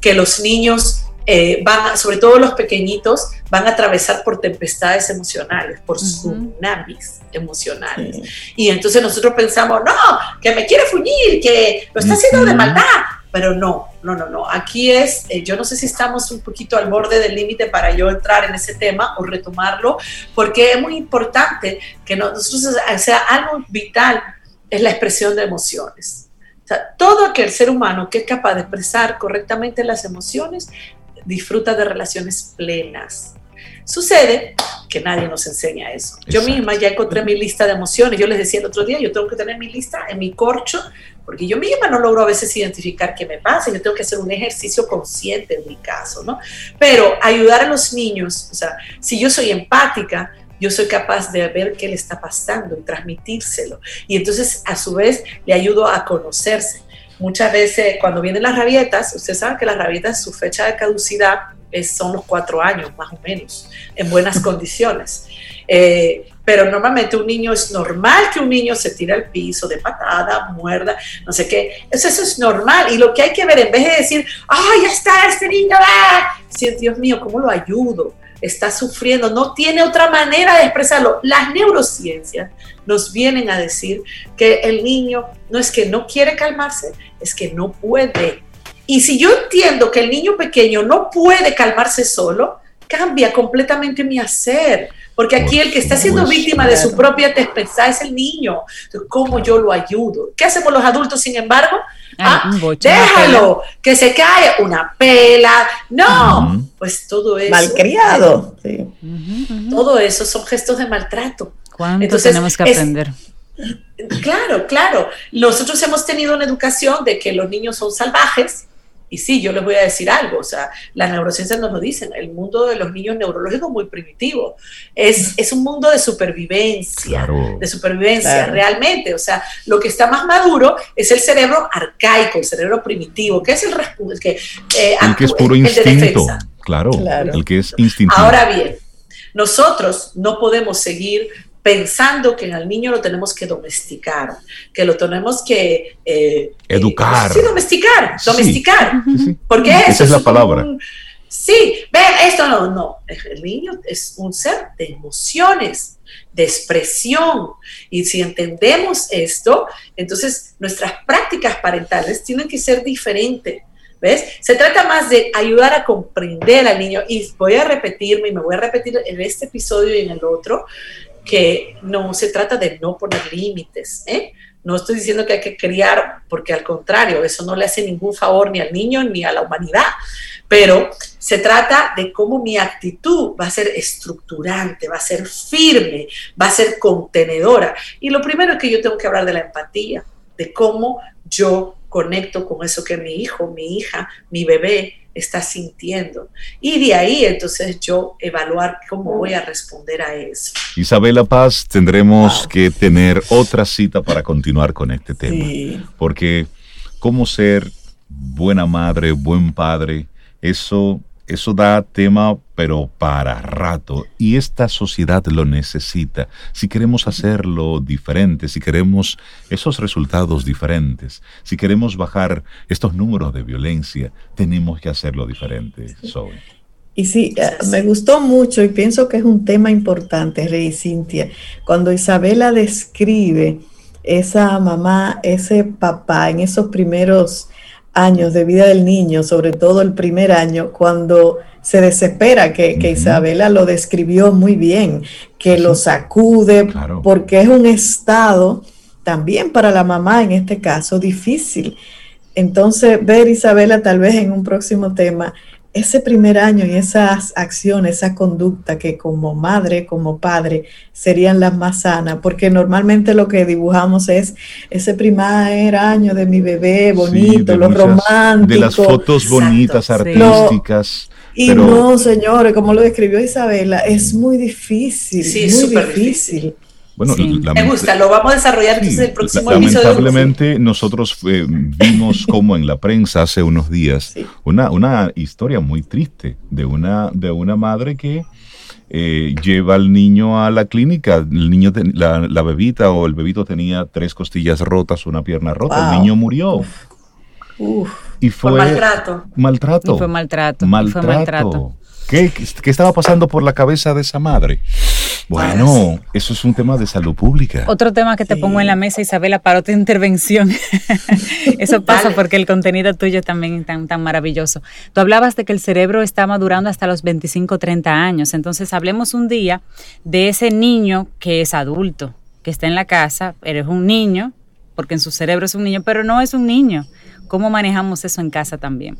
que los niños eh, van, sobre todo los pequeñitos, van a atravesar por tempestades emocionales, por tsunamis emocionales. Y entonces nosotros pensamos, no, que me quiere fuñir, que lo está haciendo de maldad pero no, no, no, no. Aquí es, eh, yo no sé si estamos un poquito al borde del límite para yo entrar en ese tema o retomarlo, porque es muy importante que nosotros, o sea, algo vital es la expresión de emociones. O sea, todo aquel ser humano que es capaz de expresar correctamente las emociones disfruta de relaciones plenas. Sucede que nadie nos enseña eso. Yo misma ya encontré mi lista de emociones. Yo les decía el otro día, yo tengo que tener mi lista en mi corcho porque yo misma no logro a veces identificar qué me pasa, yo tengo que hacer un ejercicio consciente en mi caso, ¿no? Pero ayudar a los niños, o sea, si yo soy empática, yo soy capaz de ver qué le está pasando y transmitírselo. Y entonces, a su vez, le ayudo a conocerse. Muchas veces, cuando vienen las rabietas, ustedes saben que las rabietas, su fecha de caducidad es, son los cuatro años, más o menos, en buenas condiciones. Eh, pero normalmente un niño es normal que un niño se tire al piso de patada, muerda, no sé qué. Eso, eso es normal. Y lo que hay que ver, en vez de decir, ¡ay, ya está este niño! ¡ah! Decir, Dios mío, ¿cómo lo ayudo? Está sufriendo, no tiene otra manera de expresarlo. Las neurociencias nos vienen a decir que el niño no es que no quiere calmarse, es que no puede. Y si yo entiendo que el niño pequeño no puede calmarse solo, cambia completamente mi hacer porque aquí el que está siendo víctima de su propia tempestad es el niño. ¿Cómo yo lo ayudo? ¿Qué hacemos los adultos, sin embargo? Ah, déjalo, que se cae una pela. No, pues todo eso. Malcriado. Todo eso son gestos de maltrato. ¿Cuánto tenemos que aprender? claro, claro. Nosotros hemos tenido una educación de que los niños son salvajes y sí, yo les voy a decir algo, o sea, las neurociencias nos lo dicen, el mundo de los niños neurológicos es muy primitivo, es, es un mundo de supervivencia, de supervivencia realmente, o sea, lo que está más maduro es el cerebro arcaico, el cerebro primitivo, que es el, que, eh, el que es puro instinto, claro, el que es instintivo. Ahora bien, nosotros no podemos seguir pensando que al niño lo tenemos que domesticar, que lo tenemos que... Eh, Educar. sí, domesticar, domesticar. Porque Esa es la palabra. sí, vean, esto no, no. El niño es un ser de emociones, de expresión. Y si entendemos esto, entonces nuestras prácticas parentales tienen que ser diferentes. ¿Ves? Se trata más de ayudar a comprender al niño. Y voy a repetirme, y me voy a repetir en este episodio y en el otro, que no se trata de no poner límites, ¿eh? No estoy diciendo que hay que criar, porque al contrario, eso no le hace ningún favor ni al niño ni a la humanidad, pero se trata de cómo mi actitud va a ser estructurante, va a ser firme, va a ser contenedora. Y lo primero es que yo tengo que hablar de la empatía, de cómo yo conecto con eso que mi hijo, mi hija, mi bebé está sintiendo. Y de ahí entonces yo evaluar cómo voy a responder a eso. Isabela Paz, tendremos que tener otra cita para continuar con este tema. Porque cómo ser buena madre, buen padre, eso eso da tema, pero para rato. Y esta sociedad lo necesita. Si queremos hacerlo diferente, si queremos esos resultados diferentes, si queremos bajar estos números de violencia, tenemos que hacerlo diferente, Y sí, eh, me gustó mucho y pienso que es un tema importante, Rey Cintia, cuando Isabela describe esa mamá, ese papá en esos primeros años de vida del niño, sobre todo el primer año, cuando se desespera, que, Isabela lo describió muy bien, que lo sacude, porque es un estado también para la mamá en este caso difícil. Entonces, ver Isabela tal vez en un próximo tema, ese primer año y esas acciones, esa conducta que como madre, como padre, serían las más sanas, porque normalmente lo que dibujamos es ese primer año de mi bebé bonito, lo romántico. De las fotos bonitas, artísticas. y no, señores, como lo describió Isabela, es muy difícil, muy difícil. Bueno, me gusta, lo vamos a desarrollar en el próximo Lamentablemente nosotros eh, vimos (laughs) como en la prensa hace unos días una, una historia muy triste de una, de una madre que eh, lleva al niño a la clínica. El niño, la, bebita o el bebito tenía tres costillas rotas, una pierna rota. El niño murió. Y fue maltrato. Maltrato. fue maltrato. Maltrato. ¿Qué, ¿Qué estaba pasando por la cabeza de esa madre? Bueno, eso es un tema de salud pública. Otro tema que te pongo en la mesa, Isabela, para otra intervención. (laughs) eso pasa porque el contenido tuyo también es tan, tan maravilloso. Tú hablabas de que el cerebro está madurando hasta los 25, 30 años. Entonces, hablemos un día de ese niño que es adulto, que está en la casa, eres un niño, porque en su cerebro es un niño, pero no es un niño. ¿Cómo manejamos eso en casa también?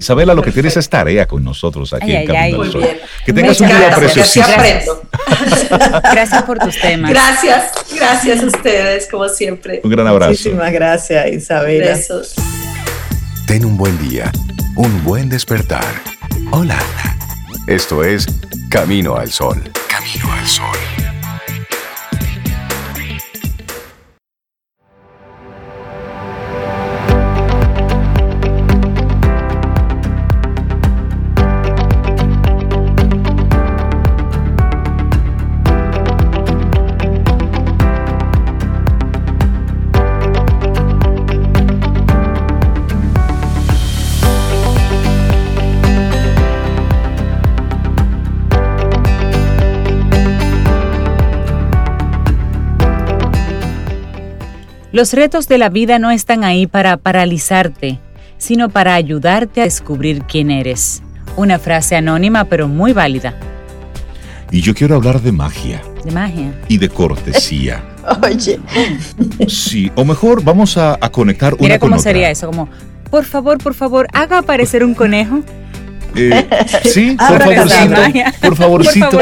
Isabela, lo que tienes es tarea con nosotros aquí en Camino al Sol. Que tengas un día precioso. (laughs) Gracias por tus temas. Gracias, gracias a ustedes, como siempre. Un gran abrazo. Muchísimas gracias, Isabela. Besos. Ten un buen día, un buen despertar. Hola. Esto es Camino al Sol. Camino al Sol. Los retos de la vida no están ahí para paralizarte, sino para ayudarte a descubrir quién eres. Una frase anónima pero muy válida. Y yo quiero hablar de magia. De magia. Y de cortesía. (laughs) Oye. Sí, o mejor vamos a, conectar una Mira cómo sería eso, como, por favor, por favor, haga aparecer un conejo. Eh, (laughs) sí, por favorcito, por favorcito.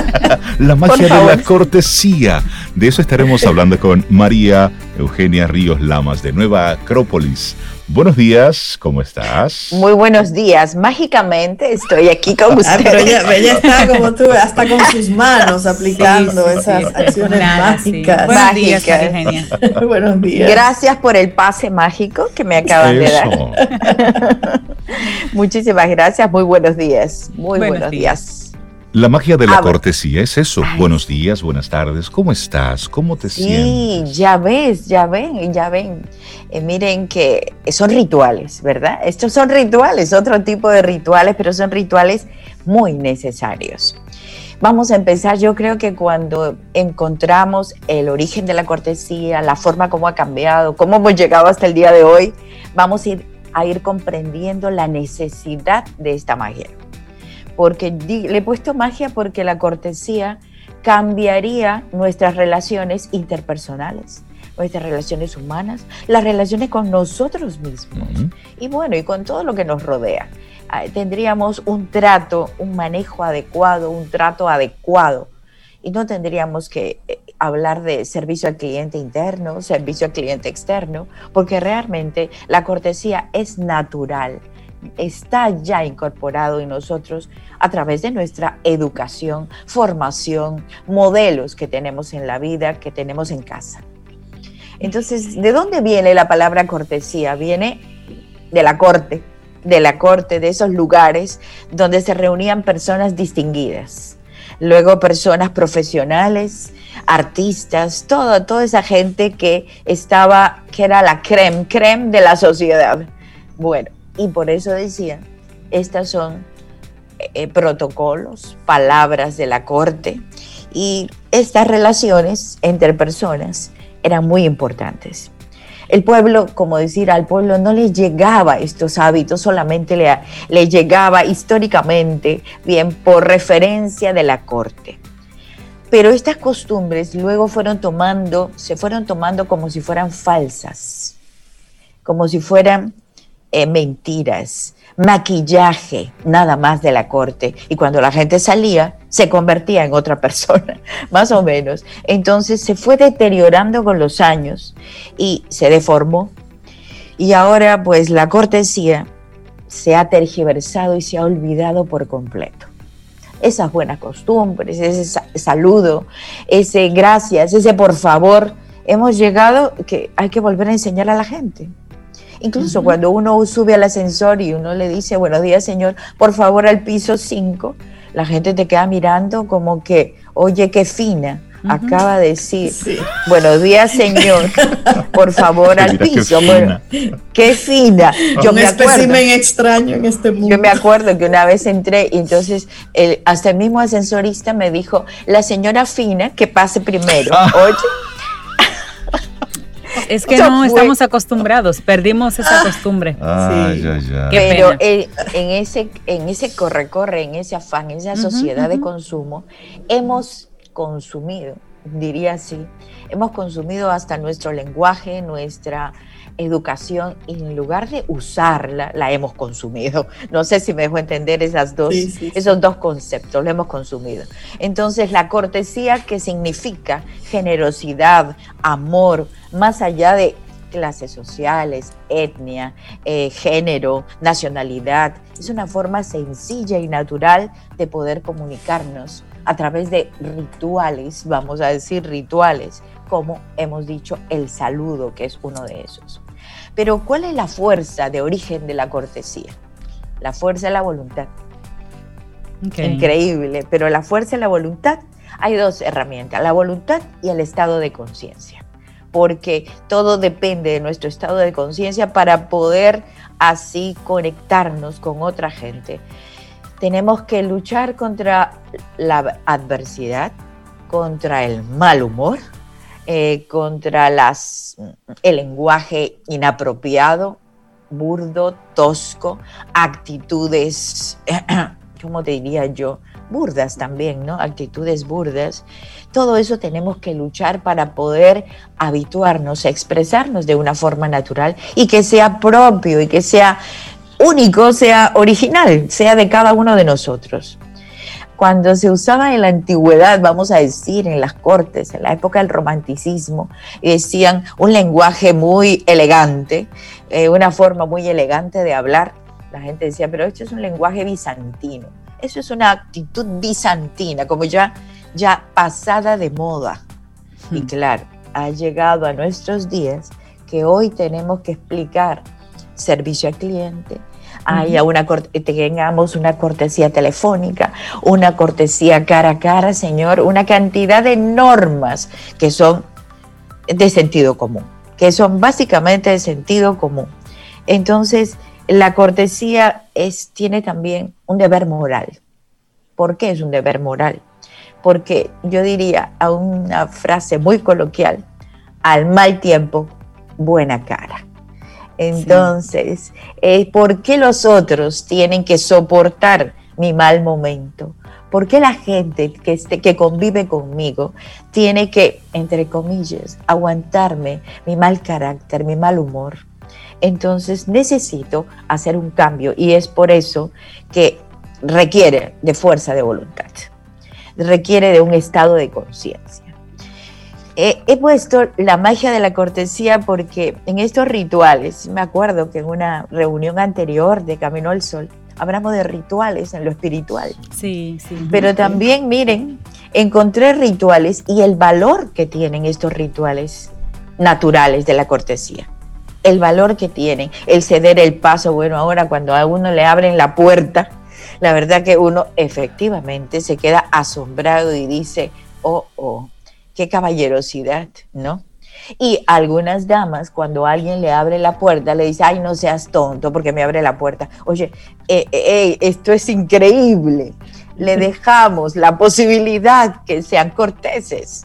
(laughs) la magia de la cortesía. De eso estaremos hablando con María Eugenia Ríos Lamas de Nueva Acrópolis. Buenos días, ¿cómo estás? Muy buenos días. Mágicamente estoy aquí con usted. pero ella, (laughs) está como tú, hasta con sus manos aplicando esas acciones mágicas. Buenos días, Eugenia. (laughs) buenos días. Gracias por el pase mágico que me acaban de dar. (laughs) Muchísimas gracias. Muy buenos días. Muy buenos, días. La magia de la cortesía es eso. Buenos días, buenas tardes. ¿Cómo estás? ¿Cómo te sientes? Sí, ya ves, ya ven, ya ven. Eh, miren que son rituales, ¿verdad? Estos son rituales, otro tipo de rituales, pero son rituales muy necesarios. Vamos a empezar, yo creo que cuando encontramos el origen de la cortesía, la forma como ha cambiado, cómo hemos llegado hasta el día de hoy, vamos a ir, a ir comprendiendo la necesidad de esta magia porque le he puesto magia porque la cortesía cambiaría nuestras relaciones interpersonales, nuestras relaciones humanas, las relaciones con nosotros mismos. Y bueno, y con todo lo que nos rodea. Ah, tendríamos un trato, un manejo adecuado, un trato adecuado. Y no tendríamos que eh, hablar de servicio al cliente interno, servicio al cliente externo, porque realmente la cortesía es natural está ya incorporado en nosotros a través de nuestra educación, formación, modelos que tenemos en la vida, que tenemos en casa. Entonces, ¿de dónde viene la palabra cortesía? Viene de la corte, de la corte, de esos lugares donde se reunían personas distinguidas. Luego personas profesionales, artistas, toda, toda esa gente que estaba, que era la creme, creme de la sociedad. Bueno, y por eso decía, estas son eh, protocolos, palabras de la corte y estas relaciones entre personas eran muy importantes. El pueblo, como decir, al pueblo no le llegaba estos hábitos, solamente le, le llegaba históricamente, bien, por referencia de la corte. Pero estas costumbres luego fueron tomando, se fueron tomando como si fueran falsas, como si fueran eh, mentiras, maquillaje, nada más de la corte. Y cuando la gente salía, se convertía en otra (laughs) persona, más o menos. Entonces se fue deteriorando con los años y se deformó. Y ahora pues la cortesía se ha tergiversado y se ha olvidado por completo. Esas buenas costumbres, ese saludo, ese gracias, ese por favor, hemos llegado que hay que volver a enseñar a la gente. Incluso cuando uno sube al ascensor y uno le dice, buenos días señor, por favor al piso 5, la gente te queda mirando como que, oye, qué fina. Acaba de decir, buenos días señor, por favor al piso. Qué fina. qué fina. Yo me acuerdo, extraño en este mundo. Yo me acuerdo que una vez entré y entonces hasta el mismo ascensorista me dijo, la señora fina que pase primero. Ah. Oye. Es que no estamos acostumbrados, perdimos esa ah. costumbre. Pero en ese, en ese corre-corre, en ese afán, en esa sociedad de consumo, hemos consumido, diría así, hemos consumido hasta nuestro lenguaje, nuestra educación y en lugar de usarla, la hemos consumido. No sé si me dejo entender esas dos, esos dos conceptos, lo hemos consumido. Entonces, la cortesía que significa generosidad, amor, más allá de clases sociales, etnia, eh, género, nacionalidad. Es una forma sencilla y natural de poder comunicarnos a través de rituales, vamos a decir rituales, como hemos dicho el saludo, que es uno de esos. Pero ¿cuál es la fuerza de origen de la cortesía? La fuerza de la voluntad. Increíble, pero la fuerza de la voluntad, hay dos herramientas, la voluntad y el estado de conciencia, porque todo depende de nuestro estado de conciencia para poder así conectarnos con otra gente. Tenemos que luchar contra la adversidad, contra el mal humor, eh, contra las, el lenguaje inapropiado, burdo, tosco, actitudes, (clears throat) ¿cómo te diría yo? Burdas también, ¿no? Actitudes burdas. Todo eso tenemos que luchar para poder habituarnos a expresarnos de una forma natural y que sea propio y que sea único, sea original, sea de cada uno de nosotros cuando se usaba en la antigüedad, vamos a decir, en las cortes, en la época del romanticismo, decían un lenguaje muy elegante, eh, una forma muy elegante de hablar. La gente decía, pero esto es un lenguaje bizantino. Eso es una actitud bizantina, como ya, ya pasada de moda. Y hmm. claro, ha llegado a nuestros días que hoy tenemos que explicar servicio al cliente, haya una, tengamos una cortesía telefónica, una cortesía cara a cara, Señor, una cantidad de normas que son de sentido común, que son básicamente de sentido común. Entonces, la cortesía es, tiene también un deber moral. ¿Por qué es un deber moral? Porque yo diría a una frase muy coloquial, al mal tiempo, buena cara. Entonces, eh, ¿por qué los otros tienen que soportar mi mal momento? ¿Por qué la gente que, este, que convive conmigo tiene que, entre comillas, aguantarme mi mal carácter, mi mal humor? Entonces necesito hacer un cambio y es por eso que requiere de fuerza de voluntad, requiere de un estado de conciencia he puesto la magia de la cortesía porque en estos rituales, me acuerdo que en una reunión anterior de Camino al Sol, hablamos de rituales en lo espiritual. Sí, sí. Pero también, miren, encontré rituales y el valor que tienen estos rituales naturales de la cortesía. El valor que tienen, el ceder el paso. Bueno, ahora cuando a uno le abren la puerta, la verdad que uno efectivamente se queda asombrado y dice, oh, oh, qué caballerosidad, ¿no? Y algunas damas, cuando alguien le abre la puerta, le dice, ay, no seas tonto porque me abre la puerta. Oye, eh, eh, esto es increíble. Le dejamos la posibilidad que sean corteses,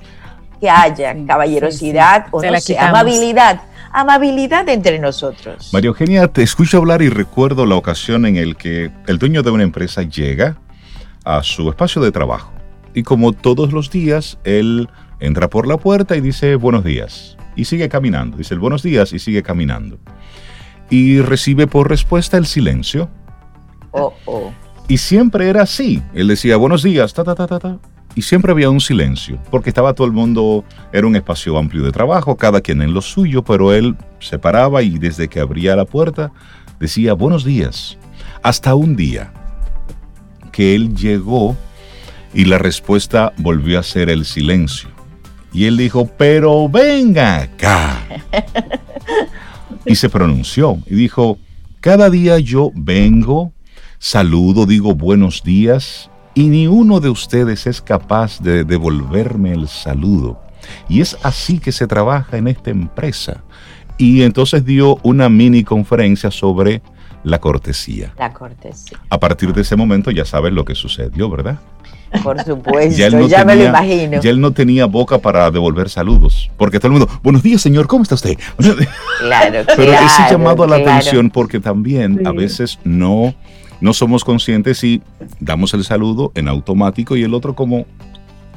que haya caballerosidad o no amabilidad. Amabilidad entre nosotros. María Eugenia, te escucho hablar y recuerdo la ocasión en la que el dueño de una empresa llega a su espacio de trabajo. Y como todos los días, él entra por la puerta y dice buenos días. Y sigue caminando. Dice el buenos días y sigue caminando. y recibe por respuesta el silencio. Oh, oh. Y siempre era así. Él decía, buenos días, ta, ta, ta, ta, ta. Y siempre había un silencio, porque estaba todo el mundo, era un espacio amplio de trabajo, cada quien en lo suyo, pero él se paraba y desde que abría la puerta decía, buenos días. Hasta un día que él llegó y la respuesta volvió a ser el silencio. Y él dijo, pero venga acá. (laughs) Y se pronunció y dijo, cada día yo vengo, saludo, digo buenos días y ni uno de ustedes es capaz de devolverme el saludo. Y es así que se trabaja en esta empresa. Y entonces dio una mini conferencia sobre la cortesía. La cortesía. A partir de ese momento ya sabes lo que sucedió, ¿verdad? Por (laughs) supuesto, ya, me lo imagino. Ya él no tenía boca para devolver saludos, porque todo el mundo, buenos días señor, ¿cómo está usted? (laughs) Claro, Pero ese llamado a la atención, porque también a veces no, no somos conscientes y damos el saludo en automático y el otro como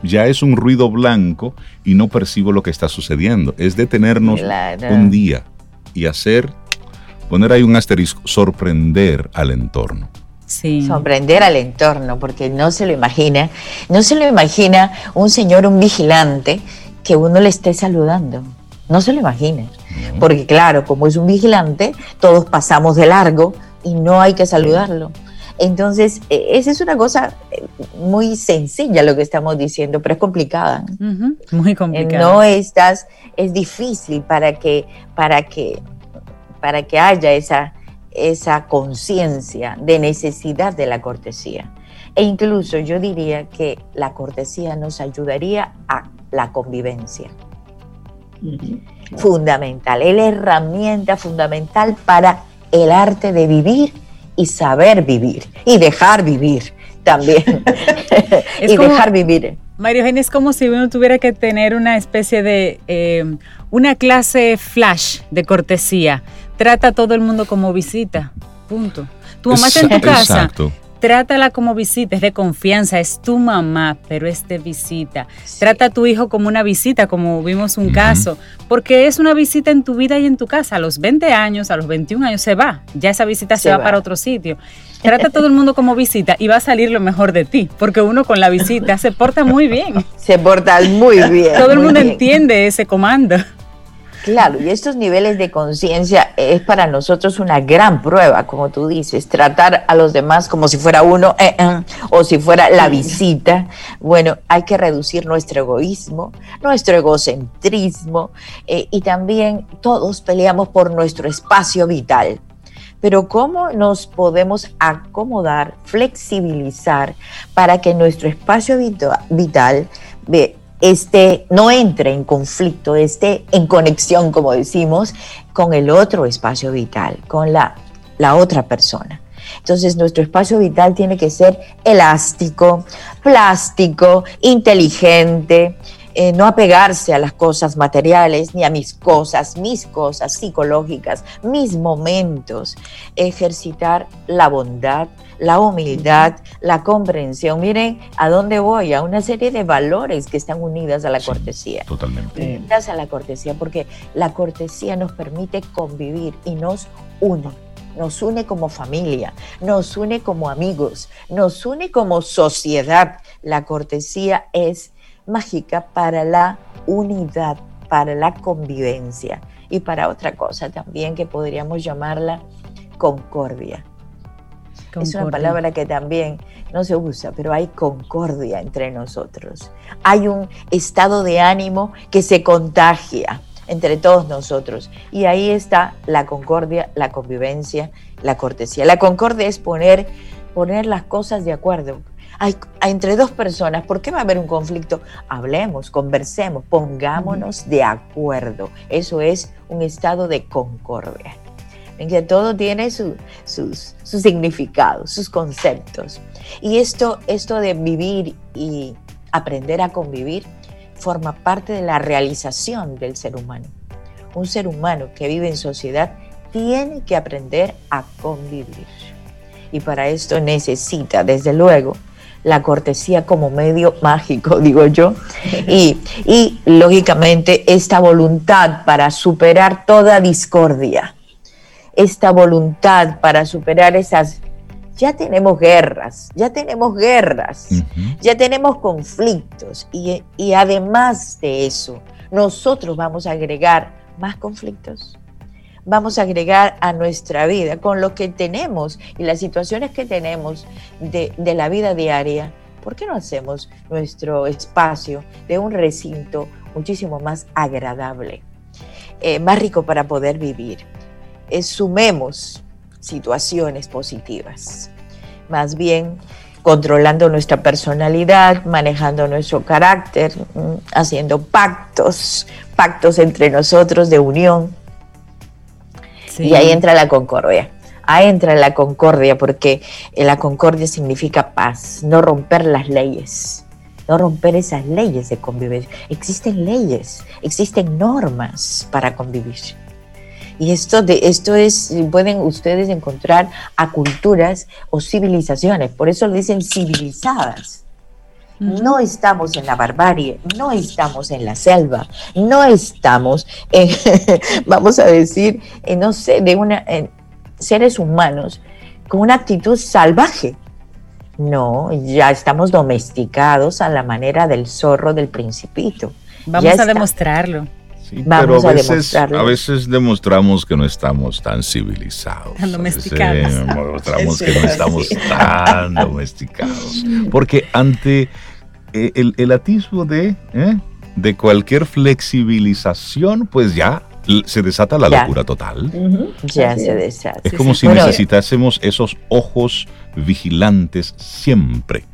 ya es un ruido blanco y no percibo lo que está sucediendo. Es detenernos un día y hacer, poner ahí un asterisco, sorprender al entorno. Sorprender al entorno, porque no se lo imagina, no se lo imagina un señor, un vigilante, que uno le esté saludando. No se lo imagina. Porque claro, como es un vigilante, todos pasamos de largo y no hay que saludarlo. Entonces, e, esa es una cosa eh, muy sencilla lo que estamos diciendo, pero es complicada. Muy complicada. No estás, es difícil para que, para que, para que haya esa, esa conciencia de necesidad de la cortesía. E incluso yo diría que la cortesía nos ayudaría a la convivencia. Fundamental, es la herramienta fundamental para el arte de vivir y saber vivir y dejar vivir también. (laughs) (laughs) y dejar vivir. Mario Eugenia, es como si uno tuviera que tener una especie de eh, una clase flash de cortesía trata a todo el mundo como visita. Punto. Tu mamá está en tu casa. Trátala como visita, es de confianza, es tu mamá, pero es de visita. Trata a tu hijo como una visita, como vimos un caso, porque es una visita en tu vida y en tu casa. A los 20 años, a los 21 años se va, ya esa visita se, va, para otro sitio. Trata a todo el mundo como visita y va a salir lo mejor de ti, porque uno con la visita se porta muy bien. Se porta muy bien. Todo el mundo entiende ese comando. Claro, y estos niveles de conciencia es para nosotros una gran prueba, como tú dices, tratar a los demás como si fuera uno eh, eh, o si fuera la visita. Bueno, hay que reducir nuestro egoísmo, nuestro egocentrismo eh, y también todos peleamos por nuestro espacio vital. Pero ¿cómo nos podemos acomodar, flexibilizar para que nuestro espacio vital este, no entre en conflicto, esté en conexión, como decimos, con el otro espacio vital, con la, la otra persona. Entonces nuestro espacio vital tiene que ser elástico, plástico, inteligente, eh, no apegarse a las cosas materiales ni a mis cosas, mis cosas psicológicas, mis momentos, ejercitar la bondad, la humildad, la comprensión. Miren a dónde voy, a una serie de valores que están unidas a la cortesía. Totalmente. Unidas a la cortesía, porque la cortesía nos permite convivir y nos une. Nos une como familia, nos une como amigos, nos une como sociedad. La cortesía es mágica para la unidad, para la convivencia y para otra cosa también que podríamos llamarla concordia. Es una palabra que también no se usa, pero hay concordia entre nosotros. Hay un estado de ánimo que se contagia entre todos nosotros. Y ahí está la concordia, la convivencia, la cortesía. La concordia es poner, poner las cosas de acuerdo. Hay, entre dos personas, ¿por qué va a haber un conflicto? Hablemos, conversemos, pongámonos de acuerdo. Eso es un estado de concordia en que todo tiene sus, sus significados, sus conceptos. Y esto, esto de vivir y aprender a convivir forma parte de la realización del ser humano. Un ser humano que vive en sociedad tiene que aprender a convivir. Y para esto necesita, desde luego, la cortesía como medio (laughs) mágico, digo yo, y, y lógicamente esta voluntad para superar toda discordia esta voluntad para superar esas... Ya tenemos guerras, ya tenemos guerras, ya tenemos conflictos. Y, y además de eso, nosotros vamos a agregar más conflictos vamos a agregar a nuestra vida con lo que tenemos y las situaciones que tenemos de, la vida diaria, ¿por qué no hacemos nuestro espacio de un recinto muchísimo más agradable, eh, más rico para poder vivir? Eh, sumemos situaciones positivas, más bien controlando nuestra personalidad, manejando nuestro carácter, mm, haciendo pactos, pactos entre nosotros de unión, y ahí entra la concordia. Ahí entra la concordia porque la concordia significa paz, no romper las leyes, no romper esas leyes de convivencia. Existen leyes, existen normas para convivir. Y esto, de, esto es, pueden ustedes encontrar a culturas o civilizaciones, por eso le dicen civilizadas. No estamos en la barbarie, no estamos en la selva, no estamos en, (laughs) vamos a decir, no sé, de una, seres humanos con una actitud salvaje. No, ya estamos domesticados a la manera del zorro del principito. Vamos a demostrarlo. Vamos pero a, veces, a veces demostramos que no estamos tan civilizados. Tan domesticados. demostramos que no estamos tan domesticados. Porque ante eh, el, atisbo de, eh, de cualquier flexibilización, pues ya se desata la locura total. Ya se desata. Es como si necesitásemos esos ojos vigilantes siempre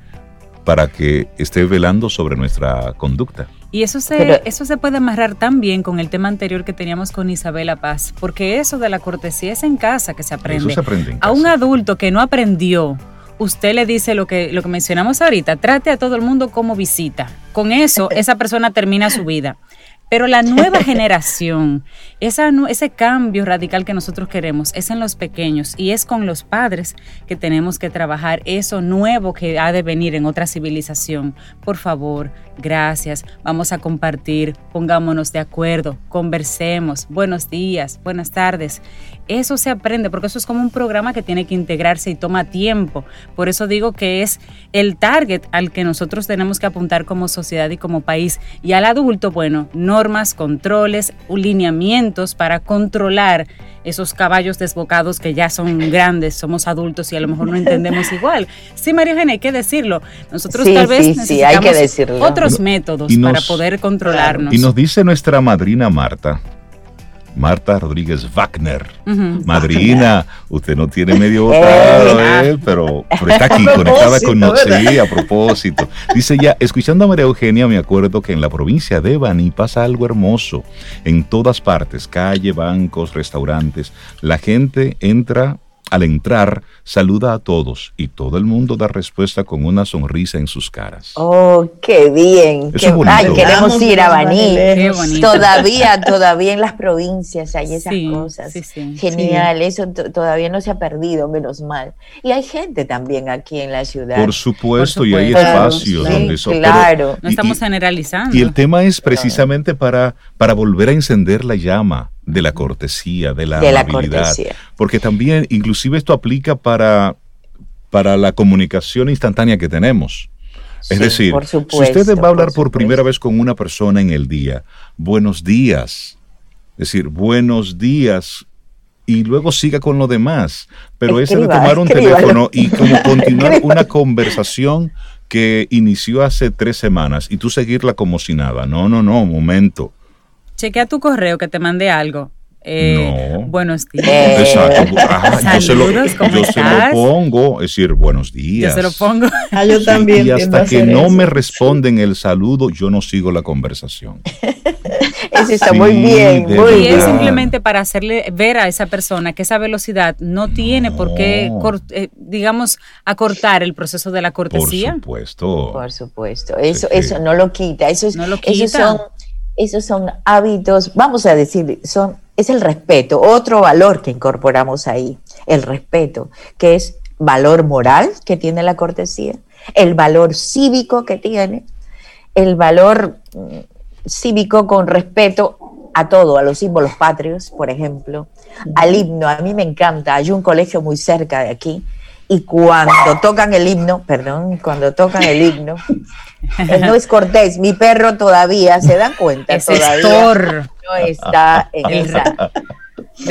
para que esté velando sobre nuestra conducta. Y eso se, eso se puede amarrar también con el tema anterior que teníamos con Isabela Paz, porque eso de la cortesía es en casa que se aprende. Eso se aprende en casa. A un adulto que no aprendió usted le dice lo que, lo que mencionamos ahorita, trate a todo el mundo como visita. Con eso, (laughs) esa persona termina su vida. Pero la nueva generación, esa, ese cambio radical que nosotros queremos es en los pequeños y es con los padres que tenemos que trabajar eso nuevo que ha de venir en otra civilización. Por favor, gracias, vamos a compartir, pongámonos de acuerdo, conversemos, buenos días, buenas tardes. Eso se aprende porque eso es como un programa que tiene que integrarse y toma tiempo. Por eso digo que es el target al que nosotros tenemos que apuntar como sociedad y como país. Y al adulto, bueno, normas, controles, lineamientos para controlar esos caballos desbocados que ya son grandes, somos adultos y a lo mejor no entendemos (laughs) igual. Sí, María Eugenia, hay que decirlo. Nosotros tal vez necesitamos otros métodos para poder controlarnos. Y nos dice nuestra madrina Marta, Marta Rodríguez Wagner. Madrina, usted no tiene medio votado, ¿eh? pero, está aquí (laughs) conectada con nosotros. Sí, a propósito. Dice ya, escuchando a María Eugenia, me acuerdo que en la provincia de Bani pasa algo hermoso. En todas partes, calle, bancos, restaurantes, la gente entra al entrar, saluda a todos y todo el mundo da respuesta con una sonrisa en sus caras. Oh, qué bien. ay, queremos ir a Baní. Todavía, todavía en las provincias hay esas cosas. Genial, eso todavía no se ha perdido, menos mal. Y hay gente también aquí en la ciudad. Por supuesto, y hay espacios donde eso. Claro. no estamos generalizando. Y el tema es precisamente para, para volver a encender la llama de la cortesía, de la amabilidad. Porque también, inclusive esto aplica para, para la comunicación instantánea que tenemos. es decir, si usted va a hablar por, primera vez con una persona en el día, buenos días. Es decir, buenos días y luego siga con lo demás. Pero ese de tomar un teléfono y como (laughs) continuar una conversación que inició hace tres semanas y tú seguirla como si nada. No, no, no, momento chequea tu correo que te mandé algo. Eh, no. Buenos días. Exacto. yo, se lo, (laughs) yo se lo, pongo, es decir, buenos días. Yo se lo pongo. Ah, yo también. Y hasta que no me responden el saludo, yo no sigo la conversación. (laughs) Eso está muy bien, muy y es simplemente para hacerle ver a esa persona que esa velocidad no, tiene por qué, eh, digamos, acortar el proceso de la cortesía. Por supuesto. Por supuesto. Eso, eso no lo quita. Eso es, no lo quita. Esos son esos son hábitos, vamos a decir, son, es el respeto, otro valor que incorporamos ahí, el respeto, que es valor moral que tiene la cortesía, el valor cívico que tiene, el valor mm, cívico con respeto a todo, a los símbolos patrios, por ejemplo, al himno. A mí me encanta. Hay un colegio muy cerca de aquí y cuando tocan el himno, perdón, cuando tocan el himno, no es cortés, mi perro todavía, ¿se dan cuenta? todavía no está en esa.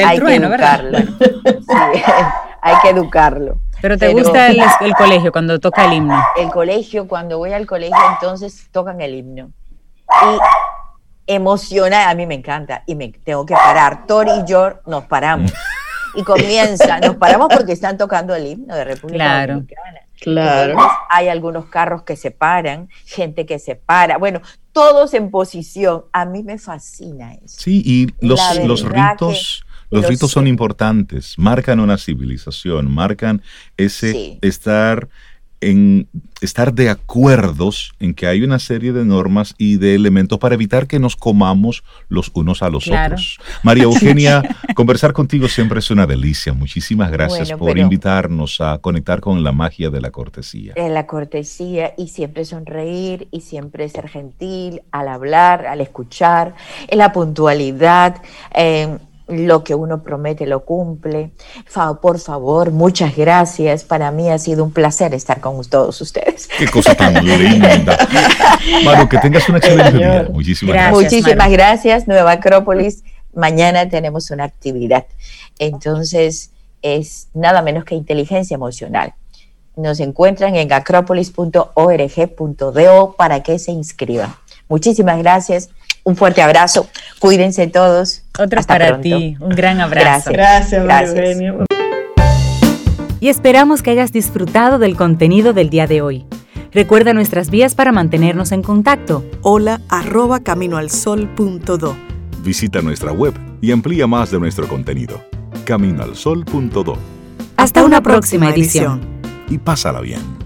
hay que educarlo. (laughs) hay que educarlo. Pero te gusta el, colegio cuando toca el himno. El colegio, cuando voy al colegio, entonces tocan el himno. Y emociona, a mí me encanta, y me tengo que parar. Tori y yo nos paramos y comienza, (laughs) nos paramos porque están tocando el himno de República claro. Dominicana. Claro. hay algunos carros que se paran, gente que se para, bueno, todos en posición. A mí me fascina eso. Sí, y los, los ritos, los ritos son importantes, marcan una civilización, marcan ese estar en estar de acuerdos en que hay una serie de normas y de elementos para evitar que nos comamos los unos a los otros. María (laughs) Eugenia, conversar contigo siempre es una delicia. Muchísimas gracias por invitarnos a conectar con la magia de la cortesía. De la cortesía y siempre sonreír y siempre ser gentil al hablar, al escuchar, en la puntualidad. Eh, lo que uno promete lo cumple. por favor, muchas gracias. Para mí ha sido un placer estar con todos ustedes. Qué cosa tan linda. (laughs) Manu, que tengas una excelente día. Muchísimas gracias. Muchísimas gracias, Nueva Acrópolis. Mañana tenemos una actividad. Entonces, es nada menos que inteligencia emocional. Nos encuentran en acropolis.org.do para que se inscriban. Muchísimas gracias un fuerte abrazo. Cuídense todos. Otro para ti. Un gran abrazo. Gracias, Gracias. Y esperamos que hayas disfrutado del contenido del día de hoy. Recuerda nuestras vías para mantenernos en contacto. Hola arroba caminoalsol.do. Visita nuestra web y amplía más de nuestro contenido. Caminoalsol.do. Hasta, una, próxima, edición. Y pásala bien.